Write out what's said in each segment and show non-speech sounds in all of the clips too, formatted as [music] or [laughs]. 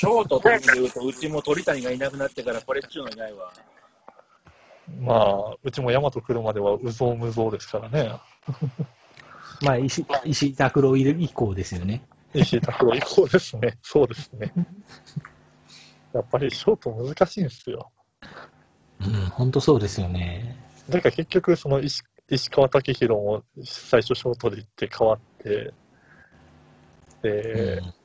ショートという意味で言うと、うちも鳥谷がいなくなってから、これっちゅうのいないわ。まあ、うちも大和来るまではうぞうむぞうですからね。まあ、石石井拓郎以降ですよね。石井拓郎以降ですね。そうですね。やっぱりショート難しいんですよ。うん、本当そうですよね。だから結局、その石石川武宏も最初ショートで行って変わって、で、うん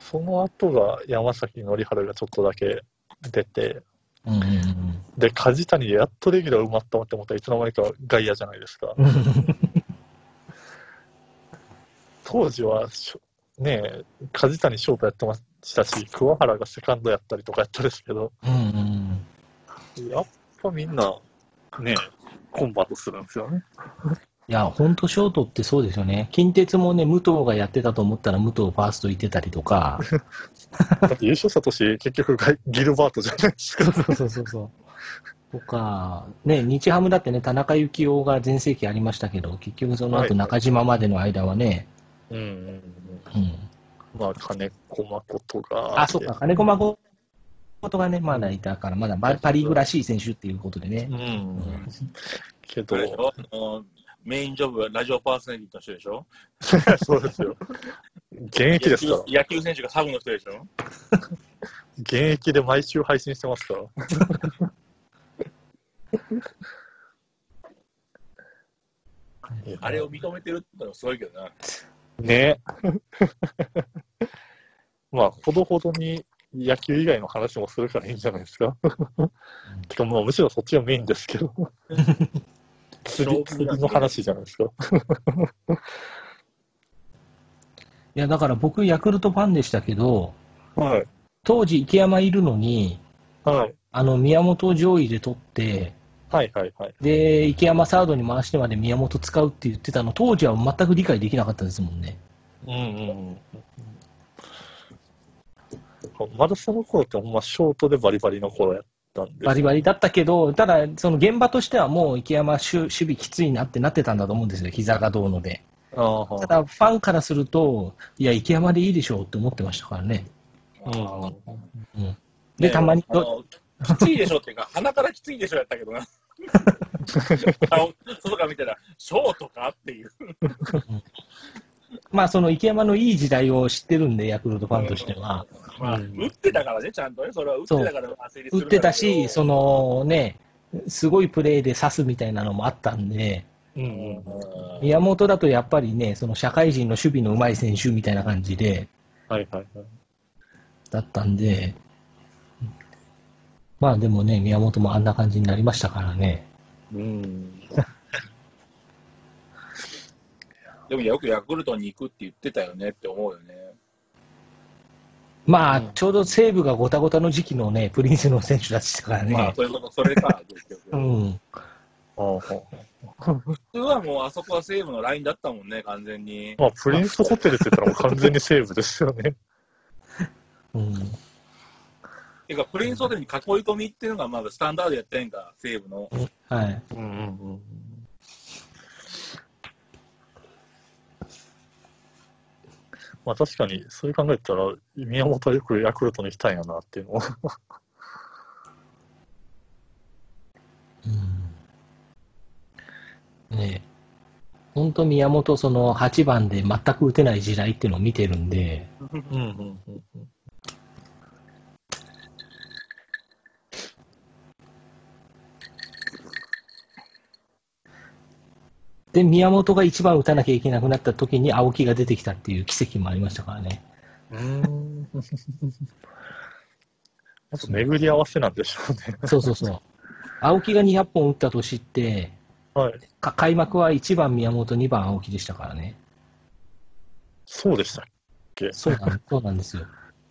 その後が山崎則治がちょっとだけ出て、うんうんで、梶谷でやっとレギュラー埋まったわって思ったらいつの間にか外野じゃないですか。う [laughs] ん当時はねえ、梶谷ショートやってましたし、桑原がセカンドやったりとかやったんですけど、うんうんやっぱみんな、ねえ、コンバートするんですよね。いや、本当ショートってそうですよね。近鉄もね、武藤がやってたと思ったら武藤ファースト行ってたりとか。[laughs] だって優勝した年、結局ギルバートじゃないですか。そうそうそうそう。とか、ね、日ハムだってね、田中幸雄が全盛期ありましたけど、結局そのはい後中島までの間はね、うんうんうん。うん。まあ、金子誠が。あ、そうか、金子誠がね、まだいたから、まだパパリーグらしい選手っていうことでねう。ん。けどこ、れでしょ？あのメインジョブはラジオパーソナリティの人でしょ？[laughs] そうですよ。現役ですから。野球選手がサブの人でしょ？現役で毎週配信してますから。[laughs] あれを認めてるってのはすごいけどな。ね [laughs] まあ、ほどほどに野球以外の話もするからいいんじゃないですか。てか、まあ、むしろそっちがメインですけど。釣り、の話じゃないですか。[laughs] いや、だから僕、ヤクルトファンでしたけど、はい。当時池山いるのに、はい。あの、宮本上位で取って、はいはいはい。で、池山サードに回してまで宮本使うって言ってたの、当時は全く理解できなかったですもんね。うんうんうん。まだその頃ってほんまショートでバリバリの頃やったんですバリバリだったけど、ただ、その現場としてはもう池山守守備きついなってなってたんだと思うんですよ、膝がどうので。ただ、ファンからすると、いや、池山でいいでしょうって思ってましたからね。うんうん、で、ねたまにきついでしょっていうか、[laughs] 鼻からきついでしょやったけどな。[laughs] 顔外から見たら、ショートかっていう。まあ、その池山のいい時代を知ってるんで、ヤクルトファンとしては。まあ、うん打ってたからね、ちゃんとね。それは打ってたから焦りする打ってたし、のそのね、すごいプレーで刺すみたいなのもあったんで、うんうん宮本だとやっぱりね、その社会人の守備の上手い選手みたいな感じで、はいはいはい。だったんで、まあでもね、宮本もあんな感じになりましたからね。うん。でもよくヤクルトに行くって言ってたよねって思うよね。まあ、うんちょうど西武がごたごたの時期のね、プリンスの選手たちだからね。まあ、そういうこと、それか、[laughs] 結局。うん。普通はもうあそこは西武のラインだったもんね、完全に。まあ、プリンスホテルって言ったらもう完全にセーブですよね。[laughs] うん。てか、プリンスホテルに囲い込みっていうのがまだスタンダードやってんか、西武の。はい。うんうんうん。まあ確かに、そういう考えたら、宮本はよくヤクルトに来たんやなっていうのは。うん。ねえ。本当宮本、その8番で全く打てない時代っていうのを見てるんで、うんうんうんうん。で、宮本が一番打たなきゃいけなくなった時に青木が出てきたっていう奇跡もありましたからね。うん。あと巡り合わせなんでしょうね。そうそうそう。青木が200本打った年って、はい。か開幕は1番宮本、2番青木でしたからね。そうでしたっけ？そうなんそうなんですよ。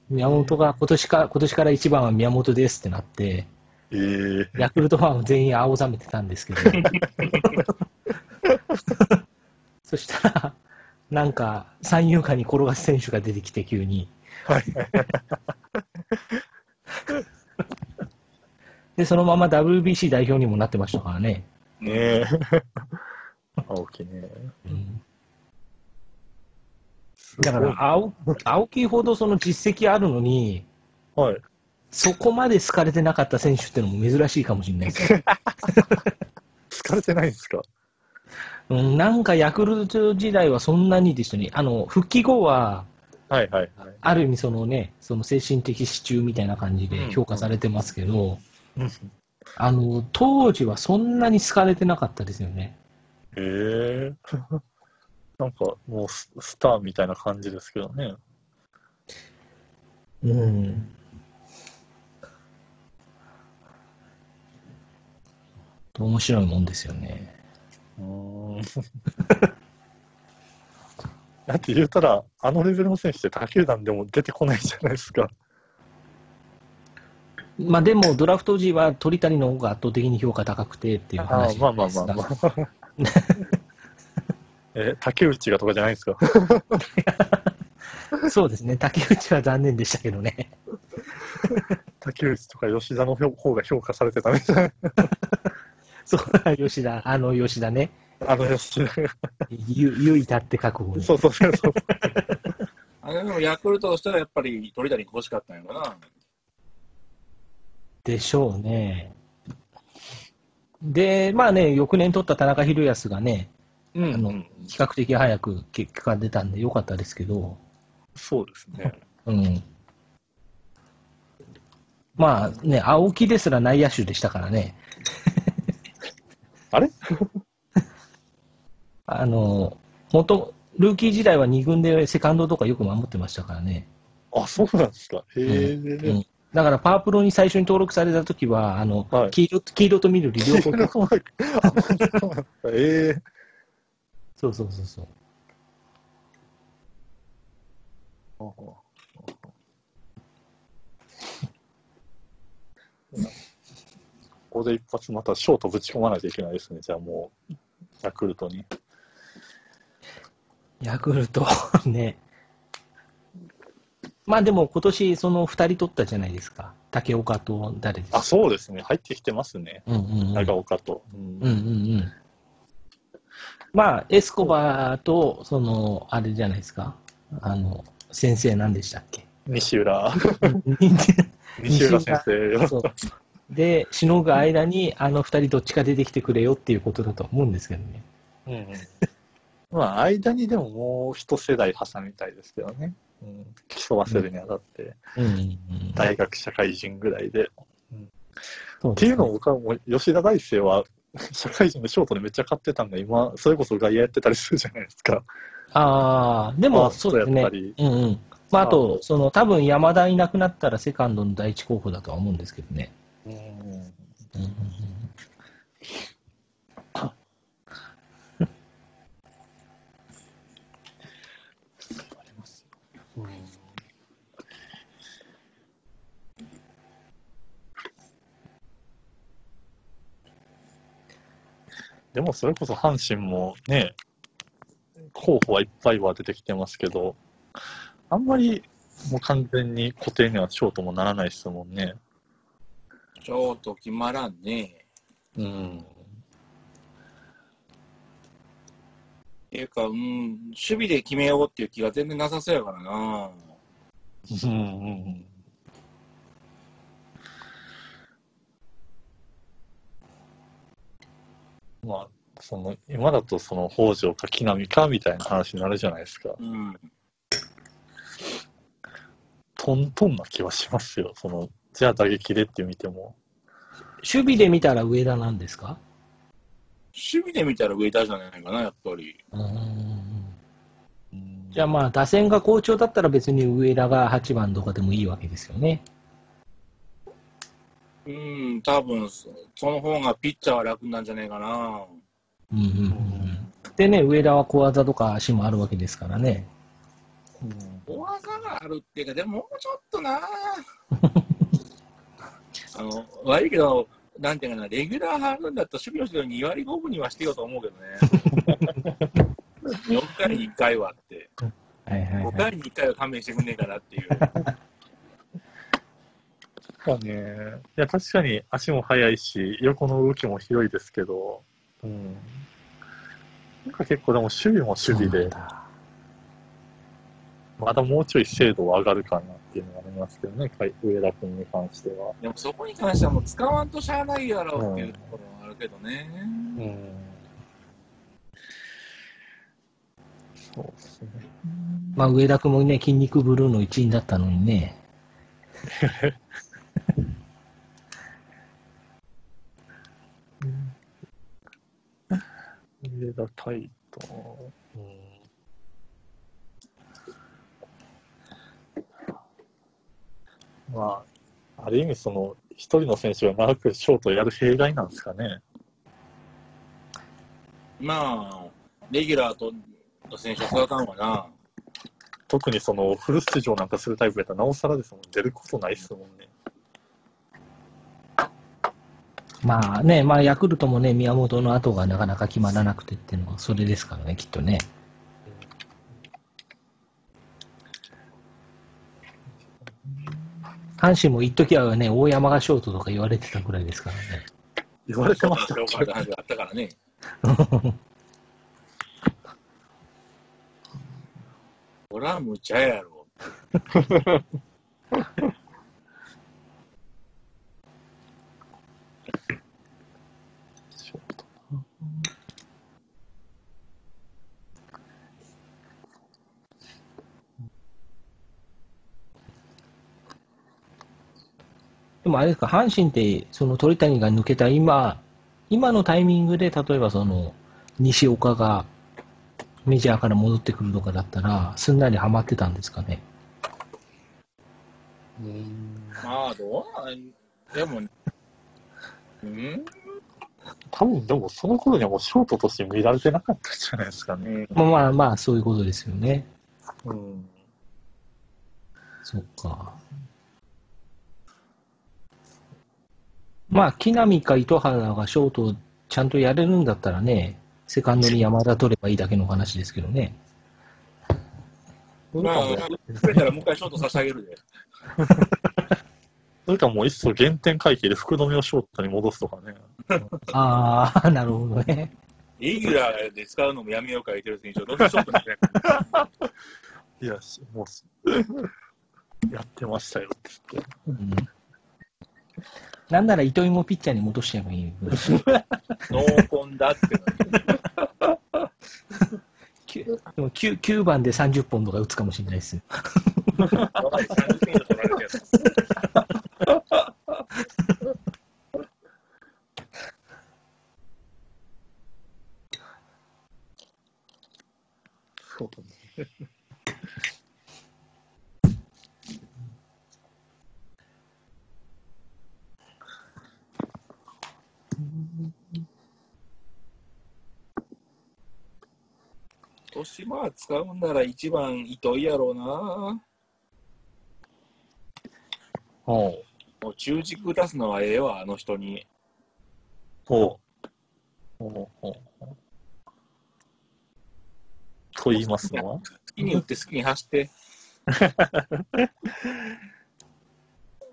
宮本が今年か今年から1番は宮本ですってなって、ええヤクルトファンを全員青ざめてたんですけど、[laughs] [laughs] そしたら、なんか三遊間に転がす選手が出てきて、急に。はい。で、そのまま WBC 代表にもなってましたからね。ねえ。青木ね。うんだから青、青木ほどその実績あるのに、はい。そこまで好かれてなかった選手ってのも珍しいかもしれないです。[laughs] 疲れてないんですか？うん、なんかヤクルト時代はそんなにでしたね。あの、復帰後は、はいはいはい。ある意味そのね、その精神的支柱みたいな感じで評価されてますけど、うんあの、当時はそんなに好かれてなかったですよね。へえ。[laughs] なんかもうススターみたいな感じですけどね。うん。面白いもんですよね。[laughs] だって言うたら、あのレベルの選手って他球団でも出てこないじゃないですか。[laughs] まあでも、ドラフト時は鳥谷の方が圧倒的に評価高くてっていうあ話あまあまあまあまあ。[laughs] え、竹内がとかじゃないですか？あ。そうですね。竹内は残念でしたけどね。竹内とか吉田の方が評価されてたみたいそう、[laughs] 吉田、あの吉田ね。な。あの吉田が。ゆ、ゆいたって覚悟に。そうそうそうそう。[laughs] あれでもヤクルトとしてはやっぱり鳥谷欲しかったんやろな。でしょうね。で、まあね、翌年取った田中宏康がね、うあの、比較的早く結果が出たんでよかったですけど、そうですね。うん。まあね、青木ですら内野手でしたからね。あれ？[laughs] あの、元、ルーキー時代は2軍でセカンドとかよく守ってましたからね。あ、そうなんですか。へえ、うん。だからパワープロに最初に登録されたときは、あの、はい。黄色、黄色と緑両方、ええそうそうそうそう。ここで一発またショートぶち込まないといけないですね。じゃあもう、ヤクルトに。ヤクルト [laughs] ね。まあでも今年その2人取ったじゃないですか。竹岡と誰ですか？あ、そうですね。入ってきてますね。うんうんうん。長岡と。うんうんうんうん。まあ、エスコバーと、その、あれじゃないですか。あの、先生何でしたっけ？西浦、[laughs] [laughs] 西西浦先生。で、しのぐ間に、あの二人どっちか出てきてくれよっていうことだと思うんですけどね。うんうんまあ、間にでももう一世代挟みたいですけどね。うん、競わせるにあたって、うん。大学社会人ぐらいで。そうっていうのを僕はもう、吉田大生は、[laughs] 社会人のショートでめっちゃ買ってたんが、今、それこそ外野やってたりするじゃないですか。ああ、でも、そうですねやった。り。うんうん。まあ、あと、その、多分山田いなくなったらセカンドの第一候補だとは思うんですけどね。うんでもそれこそ阪神もね、候補はいっぱいは出てきてますけど、あんまりもう完全に固定にはショートもならないですもんね。ちょっと決まらんね。うん。っていうか、うん、守備で決めようっていう気が全然なさそうやからな。うんうんうん。まあ、その、今だとその北条か木浪かみたいな話になるじゃないですか。うん。トントンな気はしますよ。その、じゃあ打撃でって見ても。守備で見たら上田なんですか？守備で見たら上田じゃないかな、やっぱり。じゃあまあ、打線が好調だったら別に上田が8番とかでもいいわけですよね。うん、多分そその方がピッチャーは楽なんじゃないかな。うんうんうんうんでね、上田は小技とか足もあるわけですからね。うん大技があるっていうか、でももうちょっとな。[laughs] あの、悪いけど、なんていうかな、レギュラー張るんだったら守備の人に2割5分にはしてよと思うけどね。4回に1回はって。はいはい、5はい。回に1回は勘弁してくんねえかなっていう。まあね、いや、確かに足も速いし、横の動きも広いですけど、うん。なんか結構でも守備も守備でまだもうちょい精度は上がるかなっていうのがありますけどね、かい上田君に関しては。でもそこに関してはもう使わんとしゃあないやろっていうところはあるけどね。うん。そうですね。まあ、上田君もね、筋肉ブルーの一員だったのにね。[laughs] 上田タイト。うん。まあ、ある意味その、一人の選手が長くショートをやる弊害なんですかね。まあ、レギュラーとの選手は育たんわな。特にその、フル出場なんかするタイプやったらなおさらですもん。出ることないですもんね。まあね、まあ、ヤクルトもね、宮本の後がなかなか決まらなくてっていうのは、それですからね、きっとね。阪神も一時はね、大山がショートとか言われてたぐらいですからね。言われてましたっけ？評価の話があったからね。これは無茶やろ。[laughs] でもあれですか、阪神って、その鳥谷が抜けた今、今のタイミングで、例えばその、西岡がメジャーから戻ってくるとかだったら、すんなりハマってたんですかね？まあ、どうなんでも、うん？多分でもその頃にはもうショートとして見られてなかったんじゃないですかね。まあまあまあ、そういうことですよね。うん。そっか。まあ、木浪か糸原がショートをちゃんとやれるんだったらね、セカンドに山田取ればいいだけの話ですけどね。まあ、増えたらもう一回ショート差し上げるで。[laughs] それかもういっそ原点回帰で福留をショートに戻すとかね。ああ、なるほどね。レギュラーで使うのもやめようか言ってる選手をどうせショートにしない [laughs] いや、しもうす、やってましたよって言って。うん [laughs] なんなら糸井もピッチャーに戻しちゃえばいいぐらい。ノーコンだって [laughs] でも 9, 9番で30本とか打つかもしれないですよ。に、30点以上取られてるそうだね。年まあ使うんなら一番糸井やろうな。おうもう中軸出すのはええわ、あの人に。おうおうおうと言いますのは？好きに打って好きに走って。[laughs]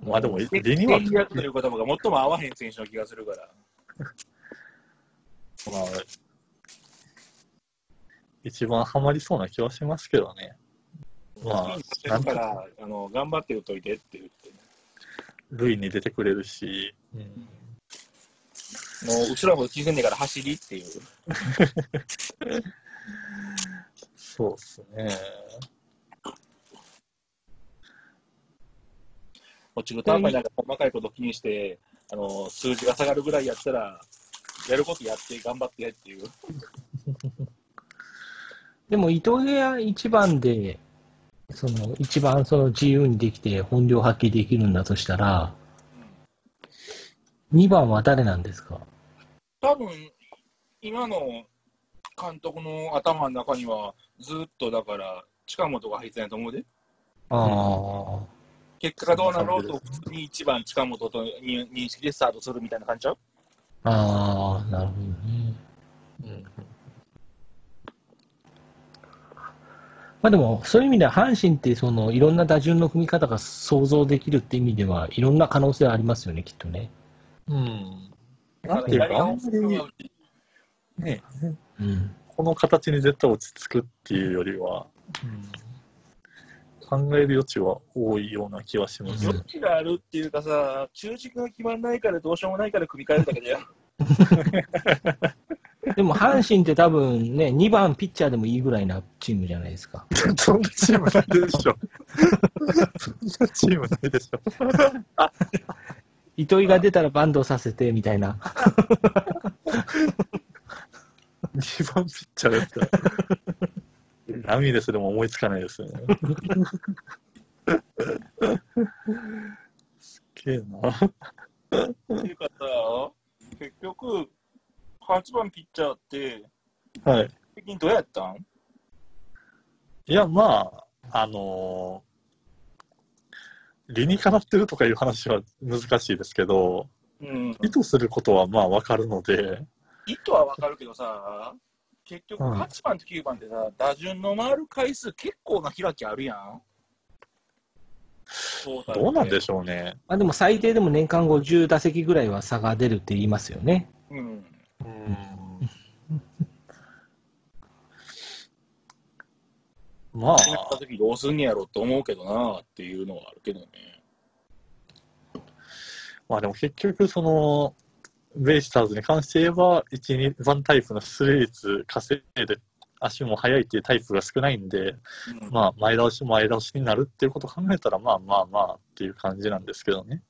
まあでも、で理には、戦略という言葉が [laughs] 最も合わへん選手の気がするから。まあ、一番ハマりそうな気はしますけどね。まあ好きに走るから、あの、頑張って打っといてって言って。塁に出てくれるし、うん、もう後ろも気にせんねえから走りっていう。そうっすね。落ちるたんまになんか細かいこと気にして、あの、数字が下がるぐらいやったら、やることやって頑張ってっていう。でも糸井が1番で、その一番その自由にできて本領発揮できるんだとしたら、2番は誰なんですか？多分、今の監督の頭の中には、ずっとだから、近本が入ってないと思うで。ああ。結果がどうなろうと、普通に1番近本と認認識でスタートするみたいな感じちゃう？ああ、なるほどね。うんまあでも、そういう意味では阪神ってそのいろんな打順の組み方が想像できるって意味では、いろんな可能性はありますよね、きっとね。うん。なんていうか、あんまり、ね、うん。この形に絶対落ち着くっていうよりは、考える余地は多いような気はします。うん余地があるっていうかさ、中軸が決まんないからどうしようもないから組み替えるだけだよ。[laughs] でも阪神って多分ね、2番ピッチャーでもいいぐらいなチームじゃないですか。そんなチームないでしょ。そんなチームないでしょ。糸井が出たらバンドさせてみたいな。2番ピッチャーですか。ラミレスでも思いつかないですよね。すっげえな。っていうかさ、結局、8番ピッチャーって、はい。最近どうやったん？いや、まあ、あのー理にかなってるとかいう話は難しいですけど、うん。意図することはまあわかるので、意図はわかるけどさ、結局うん8番と9番ってさ、打順の回る回数結構な開きあるやん。どうなんでょしょうね。まあでも最低でも年間50打席ぐらいは差が出るって言いますよね。う。うん。うんまあ、決めた時どうすんねやろって思うけどなっていうのはあるけどね。まあでも結局、その、ベイスターズに関して言えば、1、2番タイプの出塁率稼いで、足も速いっていうタイプが少ないんで、うん、まあ、前倒し前倒しになるっていうことを考えたら、まあまあまあっていう感じなんですけどね。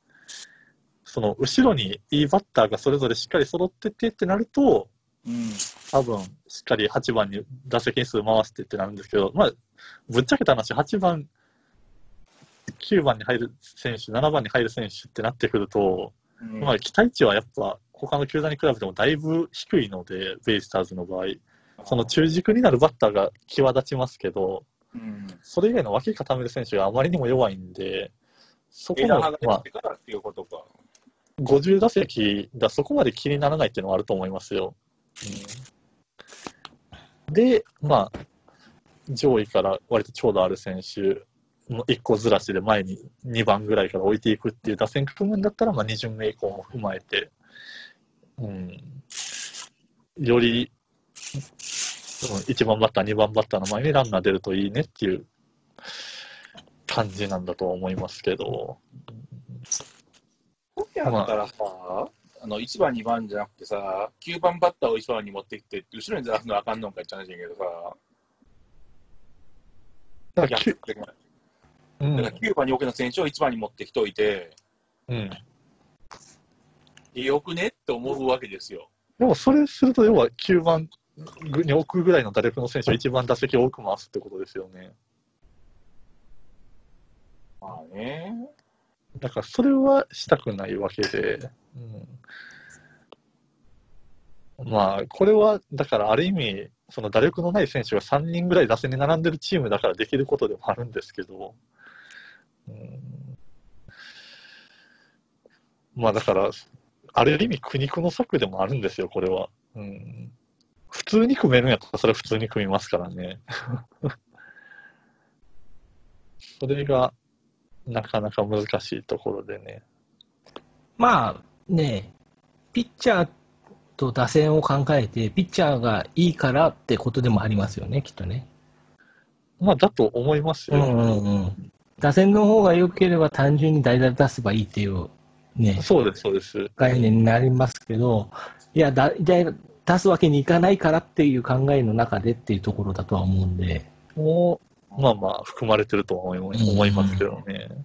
その、後ろにいいバッターがそれぞれしっかり揃っててってなると、うん。多分、しっかり8番に打席数回してってなるんですけど、まあ、ぶっちゃけた話、8番、9番に入る選手、7番に入る選手ってなってくると、うんまあ、期待値はやっぱ、他の球団に比べてもだいぶ低いので、ベイスターズの場合、その中軸になるバッターが際立ちますけど、うん。それ以外の脇固める選手があまりにも弱いんで、そこの、枝葉がまあ出て、からっていうことか。50打席だ、そこまで気にならないっていうのはあると思いますよ。うんで、まあ、上位から割と長打ある選手の1個ずらしで前に2番ぐらいから置いていくっていう打線組むんだったら、まあ、2巡目以降も踏まえて、うん、より、うん、1番バッター、2番バッターの前にランナー出るといいねっていう感じなんだと思いますけど。やったらさ、あの1番、2番じゃなくてさ、9番バッターを1番に持ってきて、後ろにずらすのはあかんのんかいって話やけどさ、だからきゅ逆的なうんだから9番に置けの選手を1番に持ってきといて、うんえよくねって思うわけですよ。でもそれすると、要は9番に置くぐらいの打力の選手を一番打席を多く回すってことですよね。まあね。だからそれはしたくないわけで。うん、まあ、これは、だからある意味、その打力のない選手が3人ぐらい打線に並んでるチームだからできることでもあるんですけど、うん、まあだから、ある意味苦肉の策でもあるんですよ、これは。うん、普通に組めるんやったらそれは普通に組みますからね。[laughs] それがなかなか難しいところでね。まあね、ピッチャーと打線を考えて、ピッチャーがいいからってことでもありますよね、きっとね。まあ、だと思いますよ。うんうんうん。打線の方が良ければ単純に代打出せばいいっていうね、そうです、そうです。概念になりますけど、いや、だ代打出すわけにいかないからっていう考えの中でっていうところだとは思うんで、もう、まあまあ、含まれてるとは思いうん思いますけどね。うん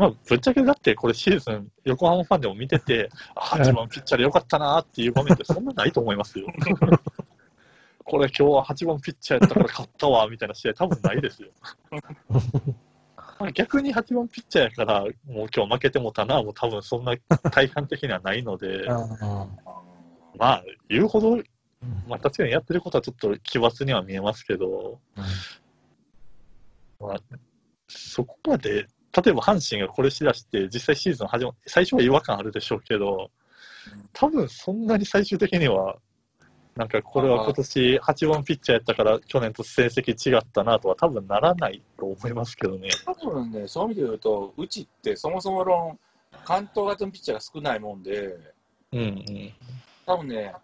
まあ、ぶっちゃけだって、これシーズン、横浜ファンでも見てて、[laughs] あ8番ピッチャーでよかったなっていう場面ってそんなないと思いますよ。[laughs] これ今日は8番ピッチャーやったから勝ったわ、みたいな試合多分ないですよ。まあ逆に8番ピッチャーやから、もう今日負けてもたな、もう多分そんな体感的にはないので、まあ、言うほど、まあ確かにやってることはちょっと奇抜には見えますけど、まあ、そこまで、例えば阪神がこれしだして、実際シーズン始ま最初は違和感あるでしょうけど、多分そんなに最終的には、なんかこれは今年8番ピッチャーやったから去年と成績違ったなとは多分ならないと思いますけどね。多分ね、そういう意味で言うと、うちってそもそも論、関東型のピッチャーが少ないもんで、うんうん。多分ね、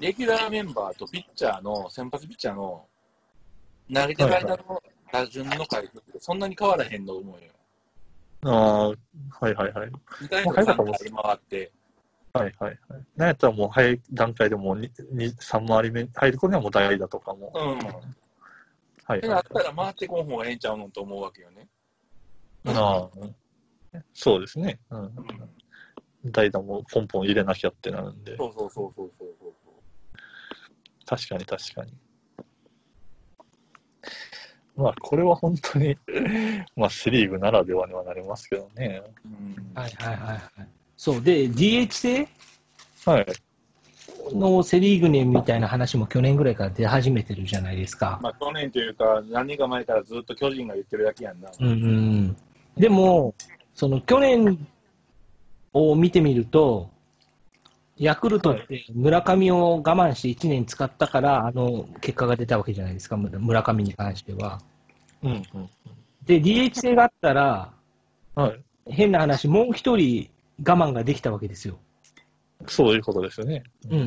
レギュラーメンバーとピッチャーの、先発ピッチャーの投げてる間の打順の回復ってそんなに変わらへんの思うよ。ああ、はいはいはい。2回とか3回で回って、はいはいはい。なんやったらもう早い段階でもう2、2 3回り目入る頃にはもう代打とかも。うん。はいってなったら回ってこん方がええんちゃうのと思うわけよね。ああ、そうですね。うん。うん代打もポンポン入れなきゃってなるんで。そうそうそうそうそう。確かに確かに。まあ、これは本当に、[laughs] まあ、セ・リーグならではにはなりますけどね。うんはいはいはいはい。そう。で、DH 制？はい。のセ・リーグねみたいな話も去年ぐらいから出始めてるじゃないですか。まあ去年というか、何年か前からずっと巨人が言ってるだけやんな。うんうんうん。でも、その去年を見てみると、ヤクルトって村上を我慢して1年使ったから、あの結果が出たわけじゃないですか、村村上に関しては。うんうん。で、DH 制があったら、はい。変な話、もう一人我慢ができたわけですよ。そういうことですよね。うん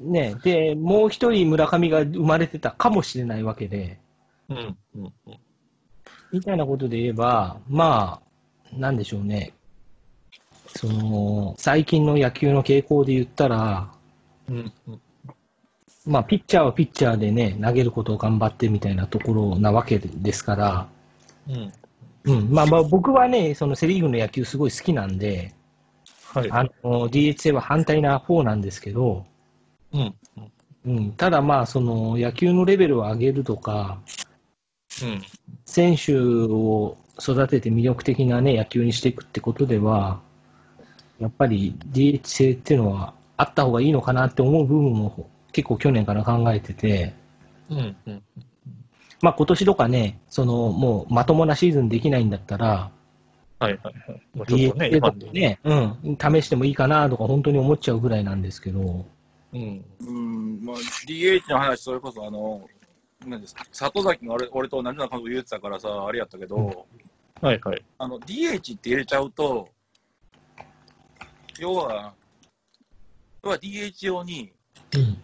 うん。ねで、もう一人村上が生まれてたかもしれないわけで、うんうんうん。みたいなことで言えば、まあ、なんでしょうね。その、最近の野球の傾向で言ったら、うんうん。まあ、ピッチャーはピッチャーでね、投げることを頑張ってみたいなところなわけですから、うん。うん。まあまあ、僕はね、そのセリーグの野球すごい好きなんで、はい。あの、DHA は反対な方なんですけど、うん。うん。ただまあ、その、野球のレベルを上げるとか、うん。選手を育てて魅力的なね、野球にしていくってことでは、やっぱり DH 制っていうのはあった方がいいのかなって思う部分も結構去年から考えてて、うんうん。まあ今年とかね、そのもうまともなシーズンできないんだったら、はいはいはい。もうちょっとね、DH 今とかね、うん、試してもいいかなとか本当に思っちゃうぐらいなんですけど、うん。うん、まあ、DH の話、それこそ、あの、なんですか、里崎が俺俺と同じようなこと言ってたからさ、あれやったけど、はいはい。あの、DH って入れちゃうと、要は、要は DH 用にうん、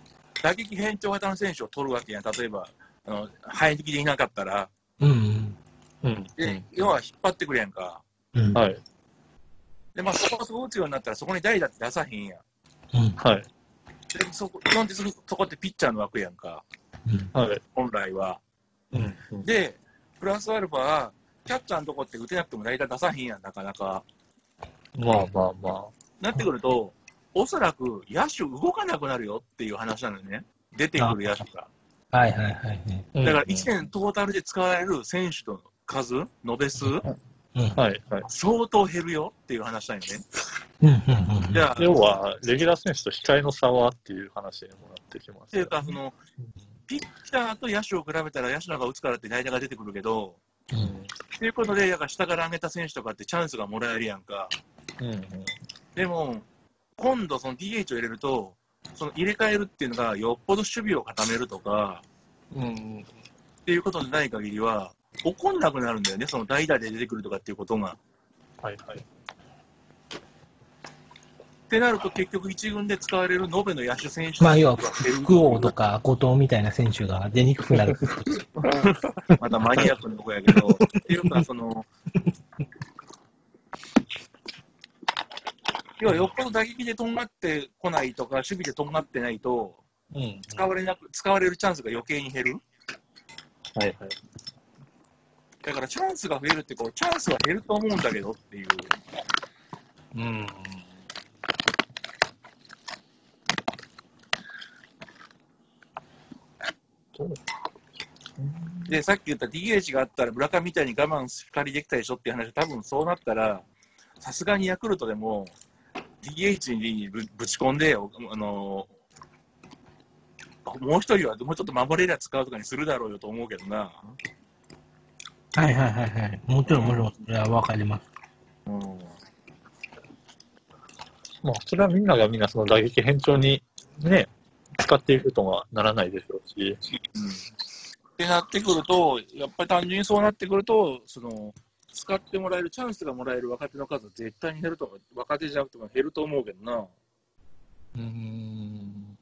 打撃変調型の選手を取るわけやん。例えば、あの、生え抜きでいなかったら、うん、うん。で、要は引っ張ってくれやんか。うん、はい。で、まあ、そこそこ打つようになったら、そこに代打って出さへんやん。うん、で、はい。そこ、基本的にそこってピッチャーの枠やんか。うん、はい。本来は。うん。うんで、プラスアルファ、キャッチャーのとこって打てなくても代打出さへんやん、なかなか。まあまあまなってくると、おそらく野手動かなくなるよっていう話なのよね。出てくる野手が。はいはいはいはい。あ。だからうん1年トータルで使われる選手の数、延べ数、うん、はいはい。相当減るよっていう話なんよね。うん、うん、うん。じゃあ、要は、レギュラー選手と控えの差はっていう話にもなってきますよね。っていうか、その、ピッチャーと野手を比べたら野手の方が打つからって代打が出てくるけど、うんっていうことで、だから下から上げた選手とかってチャンスがもらえるやんか。うんうん。でも、今度その DH を入れると、その入れ替えるっていうのがよっぽど守備を固めるとか、うん。っていうことでない限りは、起こんなくなるんだよね、その代打で出てくるとかっていうことが。はいはい。ってなると、結局一軍で使われる延べの野手選手まあ、要は、福王とか後藤みたいな選手が出にくくなる。[laughs] またマニアックなとこやけど、っていうか、その、要はよっぽど打撃でとんがってこないとか、守備でとんがってないと、うん。使われなく、使われるチャンスが余計に減る。はいはい。だからチャンスが増えるってこう、チャンスは減ると思うんだけどっていう。うん。で、さっき言った DH があったら村上みたいに我慢しっかりできたでしょっていう話、多分そうなったら、さすがにヤクルトでも DH にぶぶち込んで、おあのもう一人はもうちょっと守れりゃ使うとかにするだろうよと思うけどな。はいはいはいはい。もちろんもちろん、それはわかります。うん。まあ、それはみんながみんなその打撃変調にね、使っていくとはならないでしょうし。うんってなってくると、やっぱり単純にそうなってくると、その使ってもらえる、チャンスがもらえる若手の数は絶対に減るとか、若手じゃなくても減ると思うけどな。うん。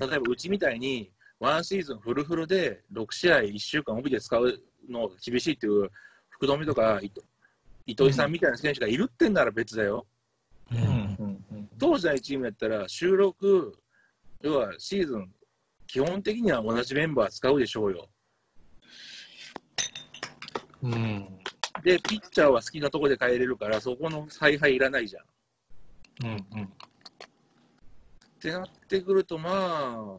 例えばうちみたいにワンシーズンフルフルで6試合1週間帯で使うのが厳しいっていう福留とか糸井さんみたいな選手がいるってんなら別だよ。う。うんんうん。当時のチームやったら収録、要はシーズン、基本的には同じメンバー使うでしょうよ。うんうんで、ピッチャーは好きなとこで変えれるから、そこの采配いらないじゃん。っうんうんてなってくると、まあ、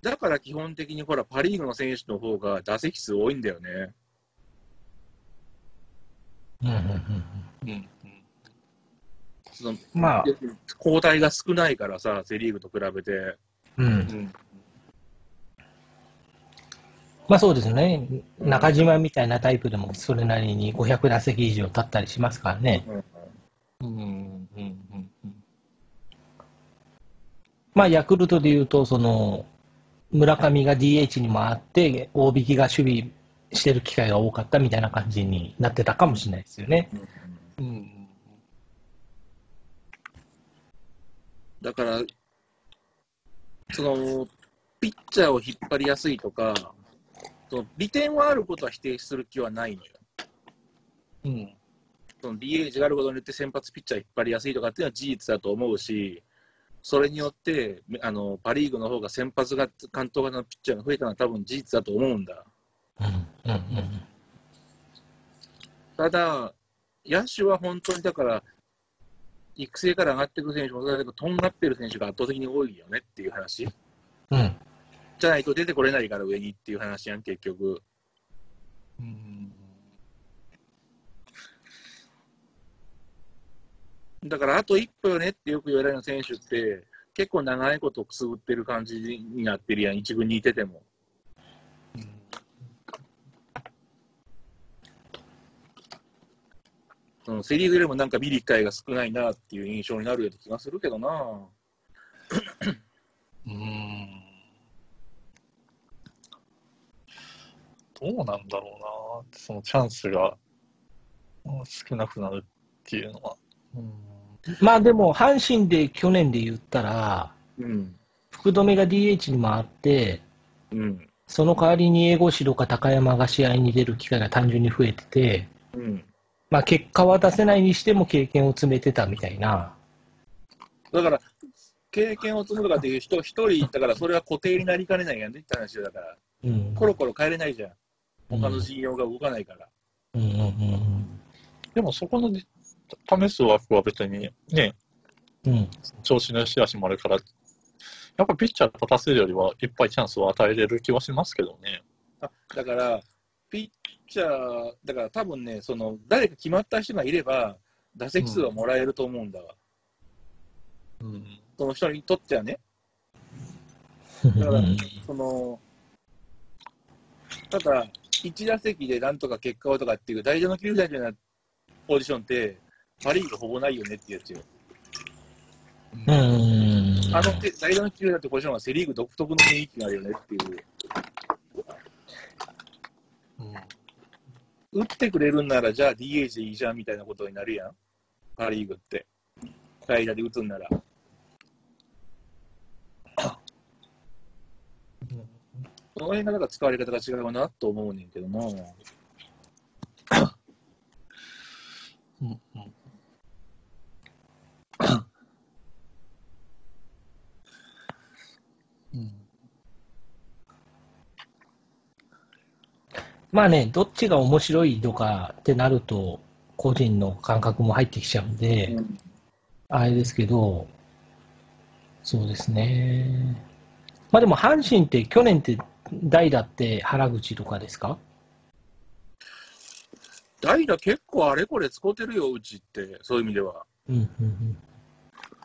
だから基本的にほら、パ・リーグの選手の方が打席数多いんだよね。うんうんうんうんうんそのまあ、交代が少ないからさ、セ・リーグと比べて。うん。うんまあそうですね。中島みたいなタイプでもそれなりに500打席以上立ったりしますからね。うんうんうんまあヤクルトで言うと、その、村上が DH に回って、大引きが守備してる機会が多かったみたいな感じになってたかもしれないですよね。うんうんだから、その、ピッチャーを引っ張りやすいとか、その利点はあることは否定する気はないのよ。うんその DH があることによって先発ピッチャー引っ張りやすいとかっていうのは事実だと思うし、それによってめあのパ・リーグの方が先発が関東型のピッチャーが増えたのは多分事実だと思うんだ。うんうんうんただ、野手は本当にだから、育成から上がってくる選手もそうだけど、とんがってる選手が圧倒的に多いよねっていう話。うん。じゃないと出てこれないから上にっていう話やん、結局。うんだから、あと一歩よねってよく言われる選手って、結構長いことくすぶってる感じになってるやん、一軍にいてても。そのセ・リーグよりもなんか見る機会が少ないなっていう印象になるような気がするけどな。うんどうなんだろうな、そのチャンスがうん少なくなるっていうのは。うんまあでも、阪神で去年で言ったら、うん。福留が DH に回って、うん。その代わりに江越とか高山が試合に出る機会が単純に増えてて、うん。まあ結果は出せないにしても経験を積めてたみたいな。だから、経験を積むとかっていう人一人、だからそれは固定になりかねないやんねって話よだから、うん。コロコロ変えれないじゃん。他の陣容が動かないから。うんうんうんでもそこの試す枠は別にね、うん。うん。調子の良し悪しもあるから、やっぱピッチャー立たせるよりはいっぱいチャンスを与えれる気はしますけどね。あだから、ピッチャー、だから多分ね、その誰か決まった人がいれば、打席数はもらえると思うんだわ、うん。その人にとってはね。う [laughs] んだから、その、ただ、1打席でなんとか結果をとかっていう、大事な球団みたいなポジションって、パ・リーグほぼないよねってやつよ。うんうん。あの手、大事な球団ってポジションはセ・リーグ独特の雰囲気があるよねっていう。うん打ってくれるんなら、じゃあ DH でいいじゃんみたいなことになるやん。パ・リーグって。代打で打つんなら。その辺がなんか使われ方が違うなと思うねんけどな。うんうんうんまあね、どっちが面白いとかってなると、個人の感覚も入ってきちゃうんで、あれですけど、そうですね。まあでも阪神って去年って代打って原口とかですか？代打結構あれこれ使ってるよ、うちって。そういう意味では。うんうんうん。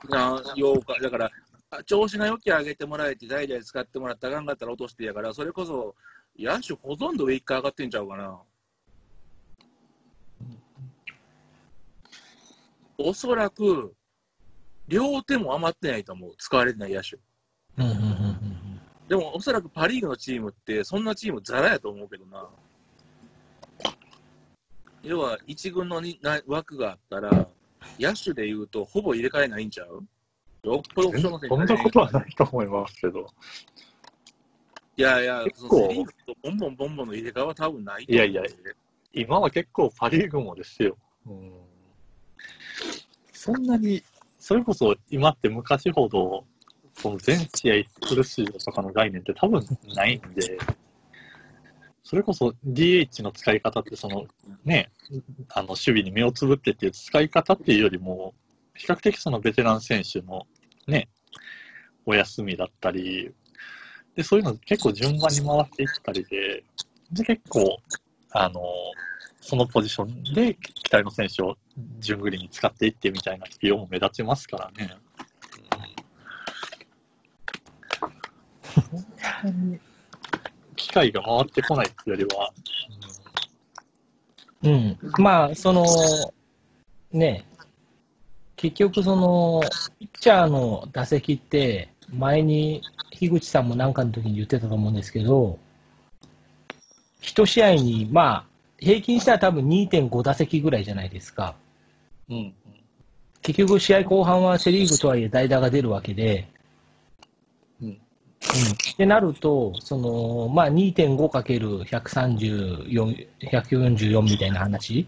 な8日、だから、あ調子が良きゃ上げてもらえて、代々使ってもらったらあかんかったら落としてやから、それこそ、野手ほとんど上一回上がってんちゃうかな。おそらく、両手も余ってないと思う、使われてない野手。うんうんうんうんでも、おそらくパ・リーグのチームって、そんなチームざらやと思うけどな。要は、一軍のにな枠があったら、野手で言うと、ほぼ入れ替えないんちゃう？よっぽどそんなことはないと思いますけど。いやいや、結構そのセリーグとボンボンボンボンの入れ替わは多分ないといやいや今は結構パ・リーグもですよ。うん、そんなに、それこそ今って昔ほど、その全試合フル出場とかの概念って多分ないんで、それこそ DH の使い方って、そのね、あの守備に目をつぶってっていう使い方っていうよりも、比較的そのベテラン選手のね、お休みだったり、で、そういうの結構順番に回っていったりで、で、結構、あの、そのポジションで期待の選手を順繰りに使っていってみたいな起用も目立ちますからね。うん、機械が回ってこないっていうよりは、うん。まあ、その、ね、結局その、ピッチャーの打席って、前に樋口さんもなんかの時に言ってたと思うんですけど、一試合に、まあ、平均したら多分2.5打席ぐらいじゃないですか。うん、うん、結局試合後半はセリーグとはいえ代打が出るわけで。ってなると、その、まあ 2.5×144 みたいな話。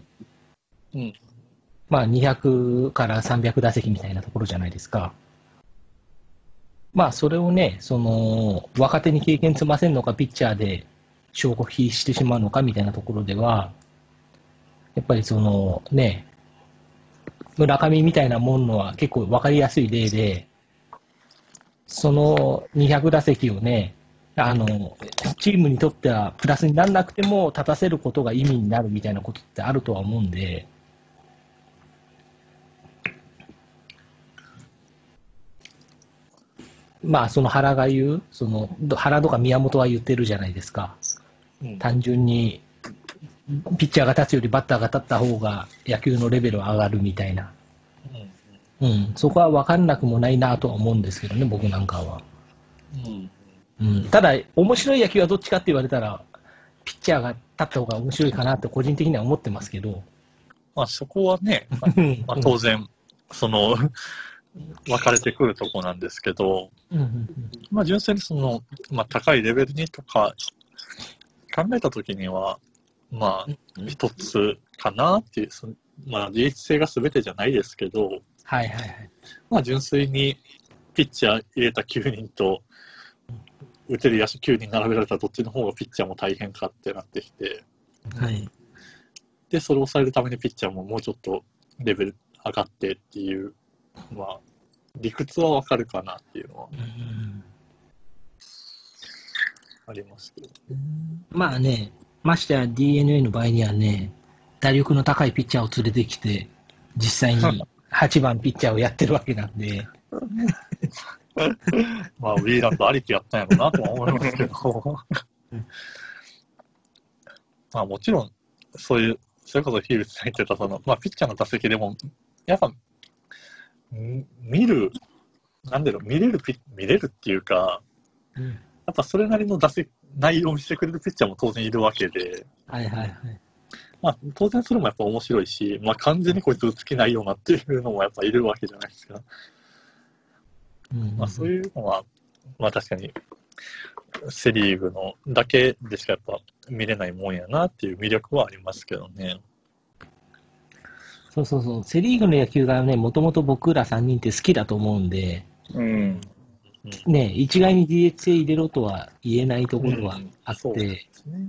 うん。まあ200から300打席みたいなところじゃないですか。まあそれをね、その、若手に経験積ませるのか、ピッチャーで消費してしまうのかみたいなところでは、やっぱりそのね、村上みたいなものは結構分かりやすい例で、その200打席をね、あの、チームにとってはプラスにならなくても立たせることが意味になるみたいなことってあるとは思うんで、まあ、その原が言う、その、原とか宮本は言ってるじゃないですか。うん。単純に、ピッチャーが立つよりバッターが立った方が野球のレベルは上がるみたいな。うんうん、そこは分かんなくもないなとは思うんですけどね、僕なんかは。うん。うん、ただ、面白い野球はどっちかって言われたら、ピッチャーが立った方が面白いかなって個人的には思ってますけど。まあそこはね、うん。まあ、当然、その、分かれてくるとこなんですけど、うん。うん。まあ純粋にその、まあ高いレベルにとか考えたときには、まあ一つかなっていう、そのまあ自立性が全てじゃないですけど、はいはいはい。まあ純粋にピッチャー入れた9人と、打てる野手9人並べられたらどっちの方がピッチャーも大変かってなってきて、はい。で、それを抑えるためにピッチャーももうちょっとレベル上がってっていう、まあ、理屈はわかるかなっていうのはうんありますけど。まあね、ましてや DNA の場合にはね、打力の高いピッチャーを連れてきて、実際に [laughs] 8番ピッチャーをやってるわけなんで、[laughs] まあ、ウィーランドありきやったんやろうなとは思いますけど。[laughs] まあ、もちろん、そういう、それこそヒールさん言ってた、その、まあ、ピッチャーの打席でも、やっぱ、ん見る、なんだろう、見れるピッ、見れるっていうか、うんやっぱそれなりの打席、内容を見せてくれるピッチャーも当然いるわけで、はいはいはい。まあ、当然それもやっぱ面白いし、まあ、完全にこいつ打つ気ないよなっていうのもやっぱいるわけじゃないですか。うんまあ、そういうのは、まあ確かに、セ・リーグのだけでしかやっぱ見れないもんやなっていう魅力はありますけどね。そうそうそう、セ・リーグの野球がね、もともと僕ら3人って好きだと思うんで、うん。ね、一概に DH 入れろとは言えないところはあっそうでて、すね。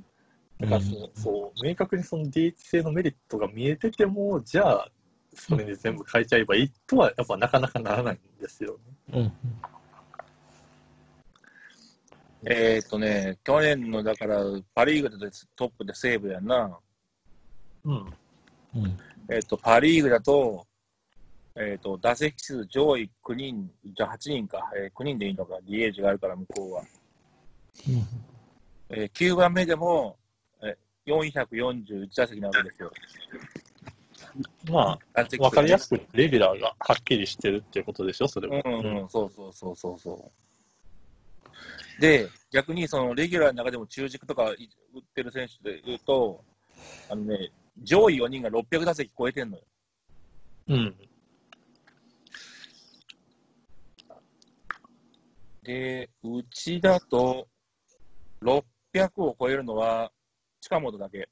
だからその、そう、明確にその DH 制のメリットが見えてても、じゃあ、それに全部変えちゃえばいいとは、やっぱなかなかならないんですよね。うん、えーっとね、去年のだから、パ・リーグでトップで西武やんな。うん。うん、えーっと、パ・リーグだと、えーっと、打席数上位9人、じゃあ8人か、えー9人でいいのか、DH があるから、向こうは。うんえー9番目でも、えー441打席なわけですよ。まあ、わかりやすくレギュラーがはっきりしてるっていうことでしょ、それは。うんうん、そうそうそうそうそう。で、逆にそのレギュラーの中でも中軸とかい打ってる選手で言うと、あのね、上位4人が600打席超えてんのよ。うん。で、うちだと、600を超えるのは近本だけ。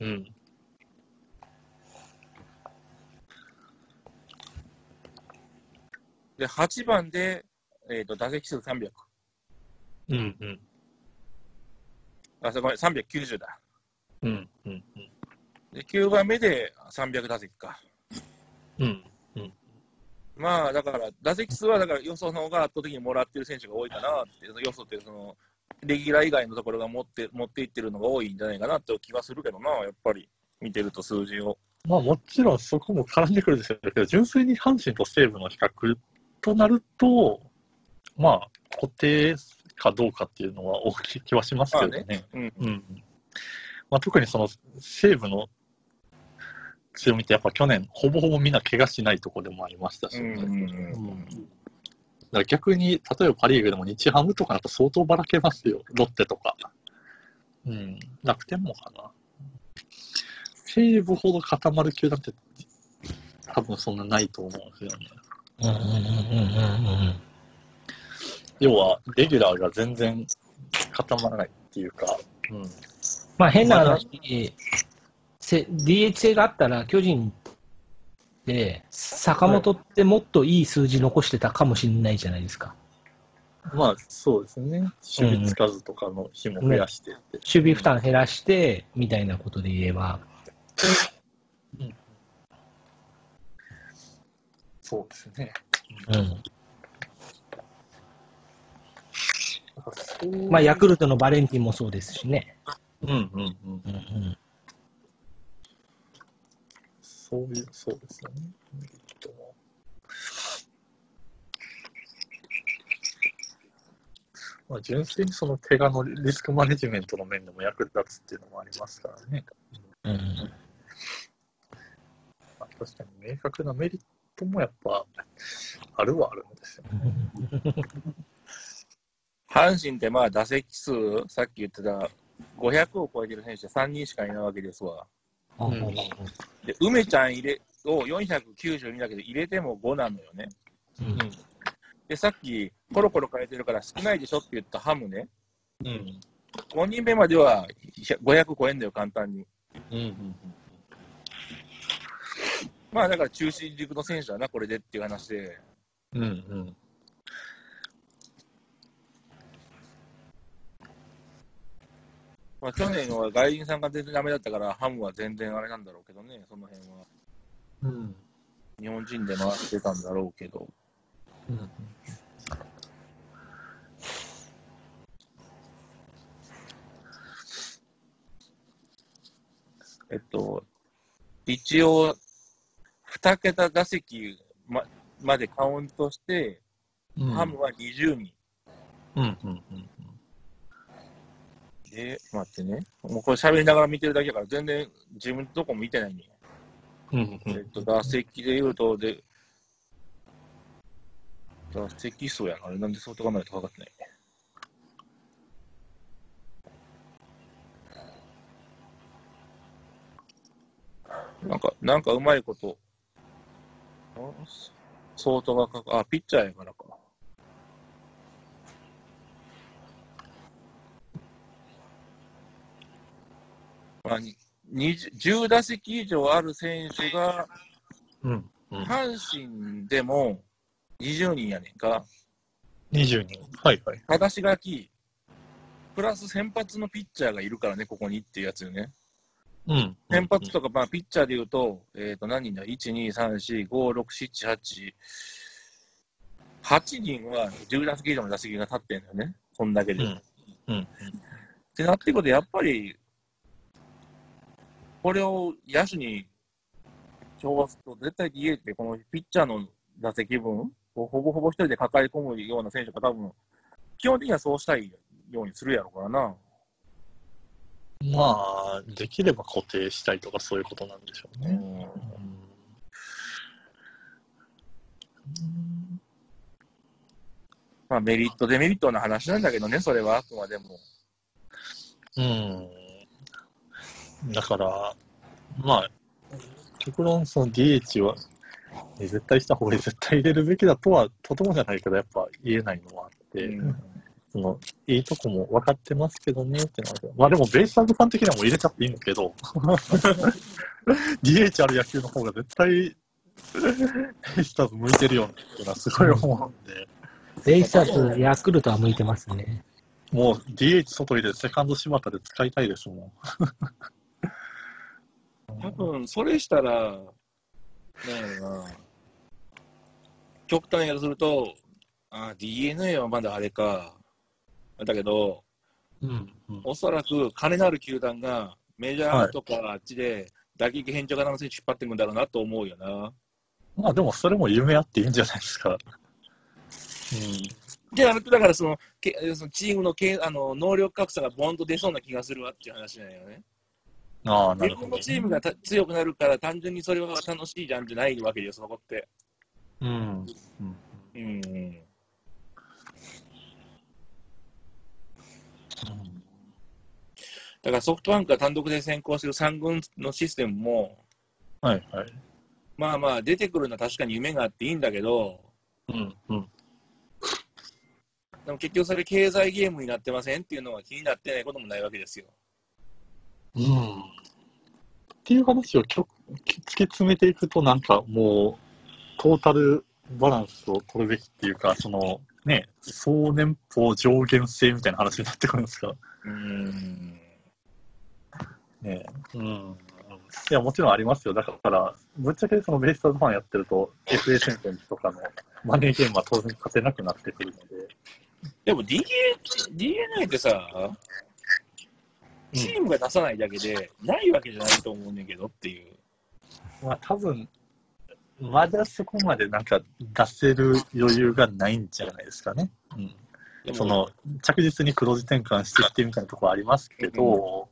うん。で、8番で、えっ、と、打席数300。うん。うん。あ、そこ390だ。うん。うん。で、9番目で300打席か。うん。まあ、だから、打席数は、だから、よその方が圧倒的にもらってる選手が多いかなって、よそっていう、その、レギュラー以外のところが持って、持っていってるのが多いんじゃないかなって気はするけどな、やっぱり、見てると数字を。まあもちろんそこも絡んでくるんですけど、純粋に阪神と西武の比較となると、まあ固定かどうかっていうのは大きい気はしますけどね。うん。うんまあ、特にその西武の強みってやっぱ去年ほぼほぼみんな怪我しないとこでもありましたし、うんねうんうんうんだから逆に、例えばパ・リーグでも日ハムとかだと相当ばらけますよ、ロッテとか。うん、楽天もかな。西武ほど固まる球団って多分そんなないと思うんですよね。うんうんうんうんうんうん。要は、レギュラーが全然固まらないっていうか、うん、まあ変な話、せ DH 制があったら巨人で坂本ってもっといい数字残してたかもしれないじゃないですか。まあそうですね、守備つかずとかの日も増やしてって。守備負担減らしてみたいなことで言えば。そうですね。うん。まあヤクルトのバレンティンもそうですしね。うんうんうん。うんうん。そういう、そうですよね。メリットもまあ、純粋にその怪我のリスクマネジメントの面でも役立つっていうのもありますからね。うんまあ、確かに明確なメリットもやっぱあるはあるんですよね。阪神ってまあ打席数、さっき言ってた500を超えてる選手3人しかいないわけですわ。うんうんで、梅ちゃん入れを492だけど入れても5なのよね。うんで、さっきコロコロ変えてるから少ないでしょって言ったハムね。うん。5人目までは500超えんだよ、簡単に。うんうんまあだから中心軸の選手だな、これでっていう話で。うん。うんうん。まあ去年は外人さんが全然ダメだったから、ハムは全然あれなんだろうけどね、その辺は。うん。日本人で回ってたんだろうけど。うん。えっと、一応、2桁打席ままでカウントして、うんハムは20人。うんうんうんで、待ってね。もうこれ喋りながら見てるだけだから、全然自分のとこ見てないね。うんうんえっと、打席で言うと、で、打席数やな。あれなんでそうとかないと分かってない？なんか、なんかうまいこと。あ相当がかか、あ、ピッチャーやからか。まあ、に20 10打席以上ある選手が、うんうん。阪神でも20人やねんか。20人。はいはい。ただし書き、プラス先発のピッチャーがいるからね、ここにっていうやつよね。うん。先発とか、まあ、ピッチャーで言うと、えっ、と、何人だ ?1、2、3、4、5、6、7、8。8人は10打席以上の打席が立ってんだよね。こんだけで。うんうん。ってなってくると、やっぱり、これを野手に調和すると、絶対 DA ってこのピッチャーの打席分をほぼほぼ一人で抱え込むような選手が多分、基本的にはそうしたいようにするやろからな。まあ、できれば固定したいとかそういうことなんでしょうね。うんうんまあ、メリット、デメリットの話なんだけどね、それはあくまでも。うん。だから、まあ、極論その DH は、ね絶対した方が絶対入れるべきだとは、とてもじゃないけど、やっぱ言えないのはあって、うんその、いいとこも分かってますけどねってなるまあでも、ベイスターズファン的にはもう入れちゃっていいんだけど、DH ある野球の方が絶対、ベイスターズ向いてるよっていうのはすごい思うんで、ベイスターズ、ヤクルトは向いてますね。もう DH 外入れてセカンド柴田で使いたいですもん。多分、それしたら、なんやろな。極端やとすると、あ DNA はまだあれか。だけど、うん。うん、おそらく金のある球団がメジャーとかあっちで打撃返上型の選手引っ張っていくんだろうなと思うよな。まあでもそれも夢あっていいんじゃないですか。で、あのだからそのけそのチームのけあの能力格差がボンと出そうな気がするわっていう話なんよね。うん。ああ、な自るほど分の。チームがた強くなるから単純にそれは楽しいじゃんじゃないわけですよ、そこって。うん。うんうんうん。だからソフトバンクが単独で先行する3軍のシステムも、はいはい。まあまあ出てくるのは確かに夢があっていいんだけど、うんうん。でも結局それ経済ゲームになってませんっていうのは気になってないこともないわけですよ。うん。っていう話をきょ突き詰めていくと、なんかもう、トータルバランスを取るべきっていうか、その、ね、総年俸上限制みたいな話になってくるんですか？うん。ねうん。いや、もちろんありますよ。だから、ぶっちゃけそのベイスターズファンやってると、FA 戦線とかのマネーゲームは当然勝てなくなってくるので。でも DA DNA ってさ、チームが出さないだけで、ないわけじゃないと思うねんけどっていう。まあ多分、まだそこまでなんか出せる余裕がないんじゃないですかね。うん。その、着実に黒字転換してきてみたいなところありますけど、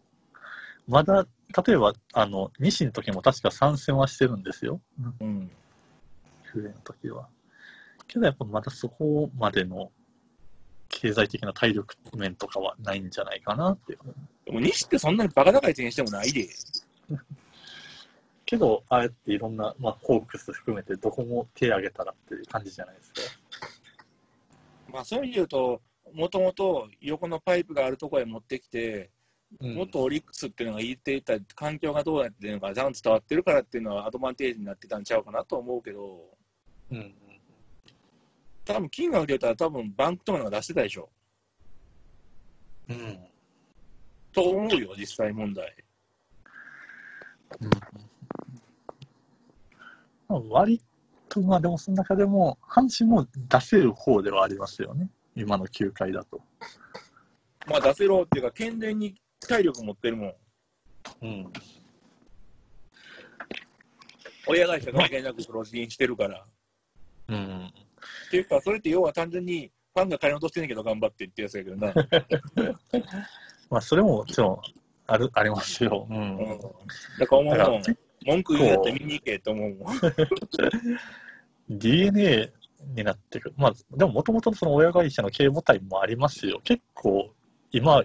まだ、例えば、あの、西の時も確か参戦はしてるんですよ。うん。冬の時は。けどやっぱまだそこまでの経済的な体力面とかはないんじゃないかなっていう。でも西ってそんなにバカ高い点してもないで。けど、ああやっていろんな、まあ、ホークス含めてどこも手挙げたらっていう感じじゃないですか。まあそういう意味で言うと、もともと横のパイプがあるところへ持ってきて、うんもっとオリックスっていうのが言っていた環境がどうなってるのか、ちゃんと伝わってるからっていうのはアドバンテージになってたんちゃうかなと思うけど、うんうん多分金額で言ったら多分バンクとかのが出してたでしょ。うんと思うよ、実際問題。まあ、割と、まあでもその中でも、阪神も出せる方ではありますよね。今の球界だと。まあ出せろっていうか、健全に体力持ってるもん。うん。親会社関係なくプロしてるから。うん。っていうか、それって要は単純にファンが金落としてんねんけど頑張ってってやつやけどな。[laughs] まあそれももちろんある、ありますよ。う。うんん。だから思うもん。文句言うんやったら見に行けって思うもん。DNA になってくる。まあ、でももともとその親会社の経営母体もありますよ。結構、今、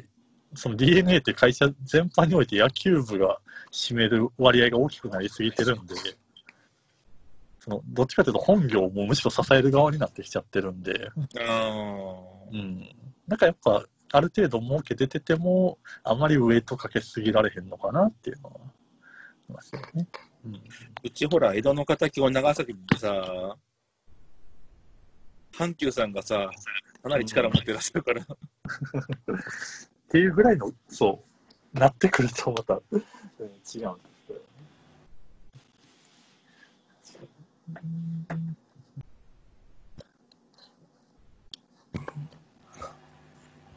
その DNA って会社全般において野球部が占める割合が大きくなりすぎてるんで、そのどっちかというと本業もむしろ支える側になってきちゃってるんで、あうん。なんかやっぱ、ある程度儲け出てても、あまりウェイトかけすぎられへんのかなっていうのは、ありますよね。うん。うちほら、江戸の敵を長崎でさ、阪急さんがさ、かなり力持ってらっしゃるから。っていうぐらいの、そう、なってくるとまた、うん違うんですけどね。